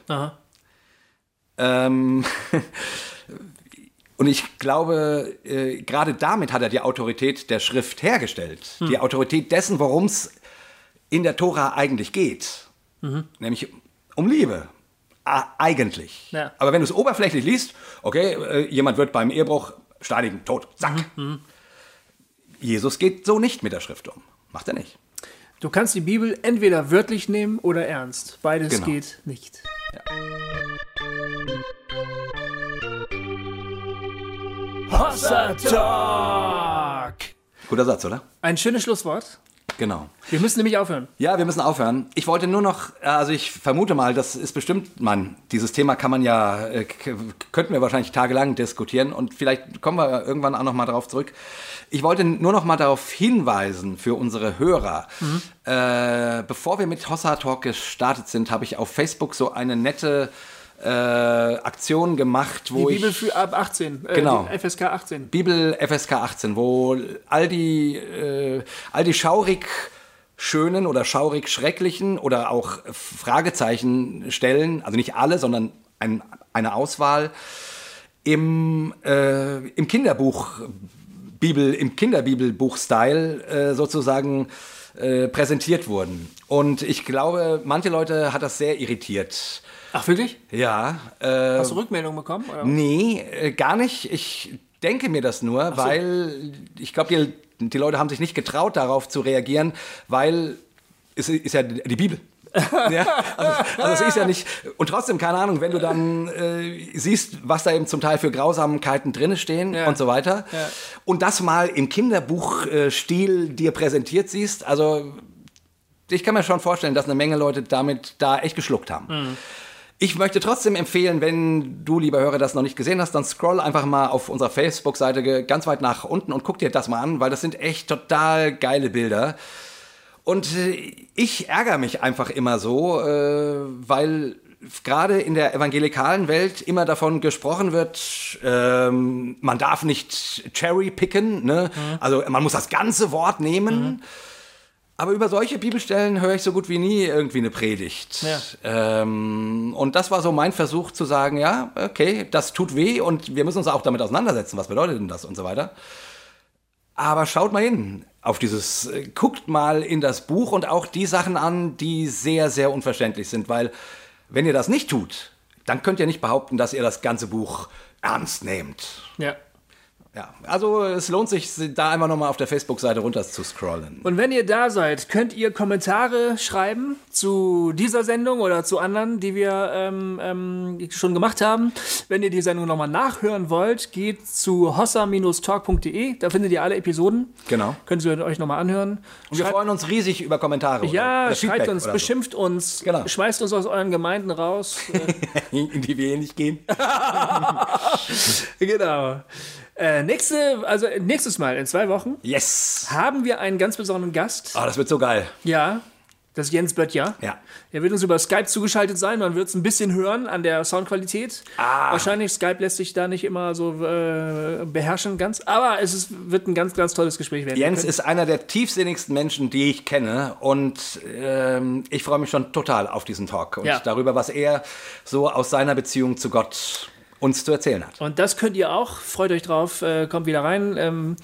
Ähm, <laughs> und ich glaube, äh, gerade damit hat er die Autorität der Schrift hergestellt. Die Autorität dessen, worum es in der Tora eigentlich geht. Nämlich um Liebe. Eigentlich. Ja. Aber wenn du es oberflächlich liest, okay, äh, jemand wird beim Ehebruch steinigen, tot, zack. Jesus geht so nicht mit der Schrift um. Macht er nicht. Du kannst die Bibel entweder wörtlich nehmen oder ernst. Beides Genau. geht nicht. Hossa Talk! Guter Satz, oder? Ein schönes Schlusswort. Genau. Wir müssen nämlich aufhören. Ja, wir müssen aufhören. Ich wollte nur noch, also ich vermute mal, das ist bestimmt, Mann, dieses Thema kann man ja, äh, könnten wir wahrscheinlich tagelang diskutieren und vielleicht kommen wir irgendwann auch noch mal darauf zurück. Ich wollte nur noch mal darauf hinweisen für unsere Hörer. Äh, bevor wir mit Hossa Talk gestartet sind, habe ich auf Facebook so eine nette äh, Aktion gemacht, Die wo ich Bibel für ab 18. Äh, Genau. die FSK 18. Bibel FSK 18, wo all die, äh, all die schaurig schönen oder schaurig schrecklichen oder auch Fragezeichen stellen, also nicht alle, sondern ein, eine Auswahl im, äh, im Kinderbuch Bibel, im Kinderbibelbuch-Style äh, sozusagen äh, präsentiert wurden. Und ich glaube, manche Leute hat das sehr irritiert. Ach, wirklich? Ja, äh, Hast du Rückmeldung bekommen? Oder? Nee, äh, gar nicht. Ich denke mir das nur, weil ich glaube, die, die Leute haben sich nicht getraut, darauf zu reagieren, weil es ist ja die Bibel. <laughs> ja, also, also es ist ja nicht. Und trotzdem, keine Ahnung, wenn du dann äh, siehst, was da eben zum Teil für Grausamkeiten drinne stehen Ja. und so weiter, Ja. und das mal im Kinderbuchstil dir präsentiert siehst, also ich kann mir schon vorstellen, dass eine Menge Leute damit da echt geschluckt haben. Ich möchte trotzdem empfehlen, wenn du, lieber Hörer, das noch nicht gesehen hast, dann scroll einfach mal auf unserer Facebook-Seite ganz weit nach unten und guck dir das mal an, weil das sind echt total geile Bilder. Und äh, ich ärgere mich einfach immer so, äh, weil gerade in der evangelikalen Welt immer davon gesprochen wird, ähm, man darf nicht cherry picken, ne? also man muss das ganze Wort nehmen. Aber über solche Bibelstellen höre ich so gut wie nie irgendwie eine Predigt. Ja. Ähm, und das war so mein Versuch zu sagen, ja, okay, das tut weh und wir müssen uns auch damit auseinandersetzen. Was bedeutet denn das und so weiter. Aber schaut mal hin auf dieses, äh, guckt mal in das Buch und auch die Sachen an, die sehr, sehr unverständlich sind, weil wenn ihr das nicht tut, dann könnt ihr nicht behaupten, dass ihr das ganze Buch ernst nehmt. Ja. Ja, also es lohnt sich, da einmal nochmal auf der Facebook-Seite runter zu scrollen. Und wenn ihr da seid, könnt ihr Kommentare schreiben zu dieser Sendung oder zu anderen, die wir ähm, ähm, schon gemacht haben. Wenn ihr die Sendung nochmal nachhören wollt, geht zu hossa-talk.de. Da findet ihr alle Episoden. Genau. Könnt ihr euch nochmal anhören. Und wir freuen uns riesig über Kommentare. ja, oder schreibt uns, oder so. beschimpft uns, Genau. schmeißt uns aus euren Gemeinden raus. <laughs> Äh, in die wir eh nicht gehen. <laughs> genau. Äh, nächste, also nächstes Mal in zwei Wochen Yes! haben wir einen ganz besonderen Gast. Oh, das wird so geil. Ja, das ist Jens Böttcher. Ja. Er wird uns über Skype zugeschaltet sein. Man wird es ein bisschen hören an der Soundqualität. Ah. Wahrscheinlich Skype lässt sich da nicht immer so äh, beherrschen ganz. Aber es ist, wird ein ganz, ganz tolles Gespräch werden. Jens ist einer der tiefsinnigsten Menschen, die ich kenne. Und ähm, ich freue mich schon total auf diesen Talk und Ja. darüber, was er so aus seiner Beziehung zu Gott uns zu erzählen hat. Und das könnt ihr auch. Freut euch drauf. Äh, kommt wieder rein. Ähm,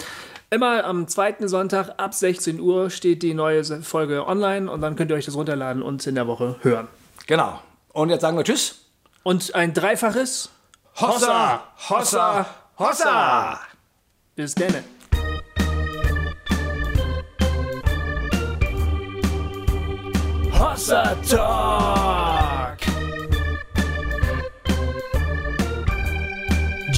immer am zweiten Sonntag ab 16 Uhr steht die neue Folge online und dann könnt ihr euch das runterladen und in der Woche hören. Genau. Und jetzt sagen wir Tschüss. Und ein dreifaches Hossa! Hossa! Hossa! Bis dann. Hossa Talk!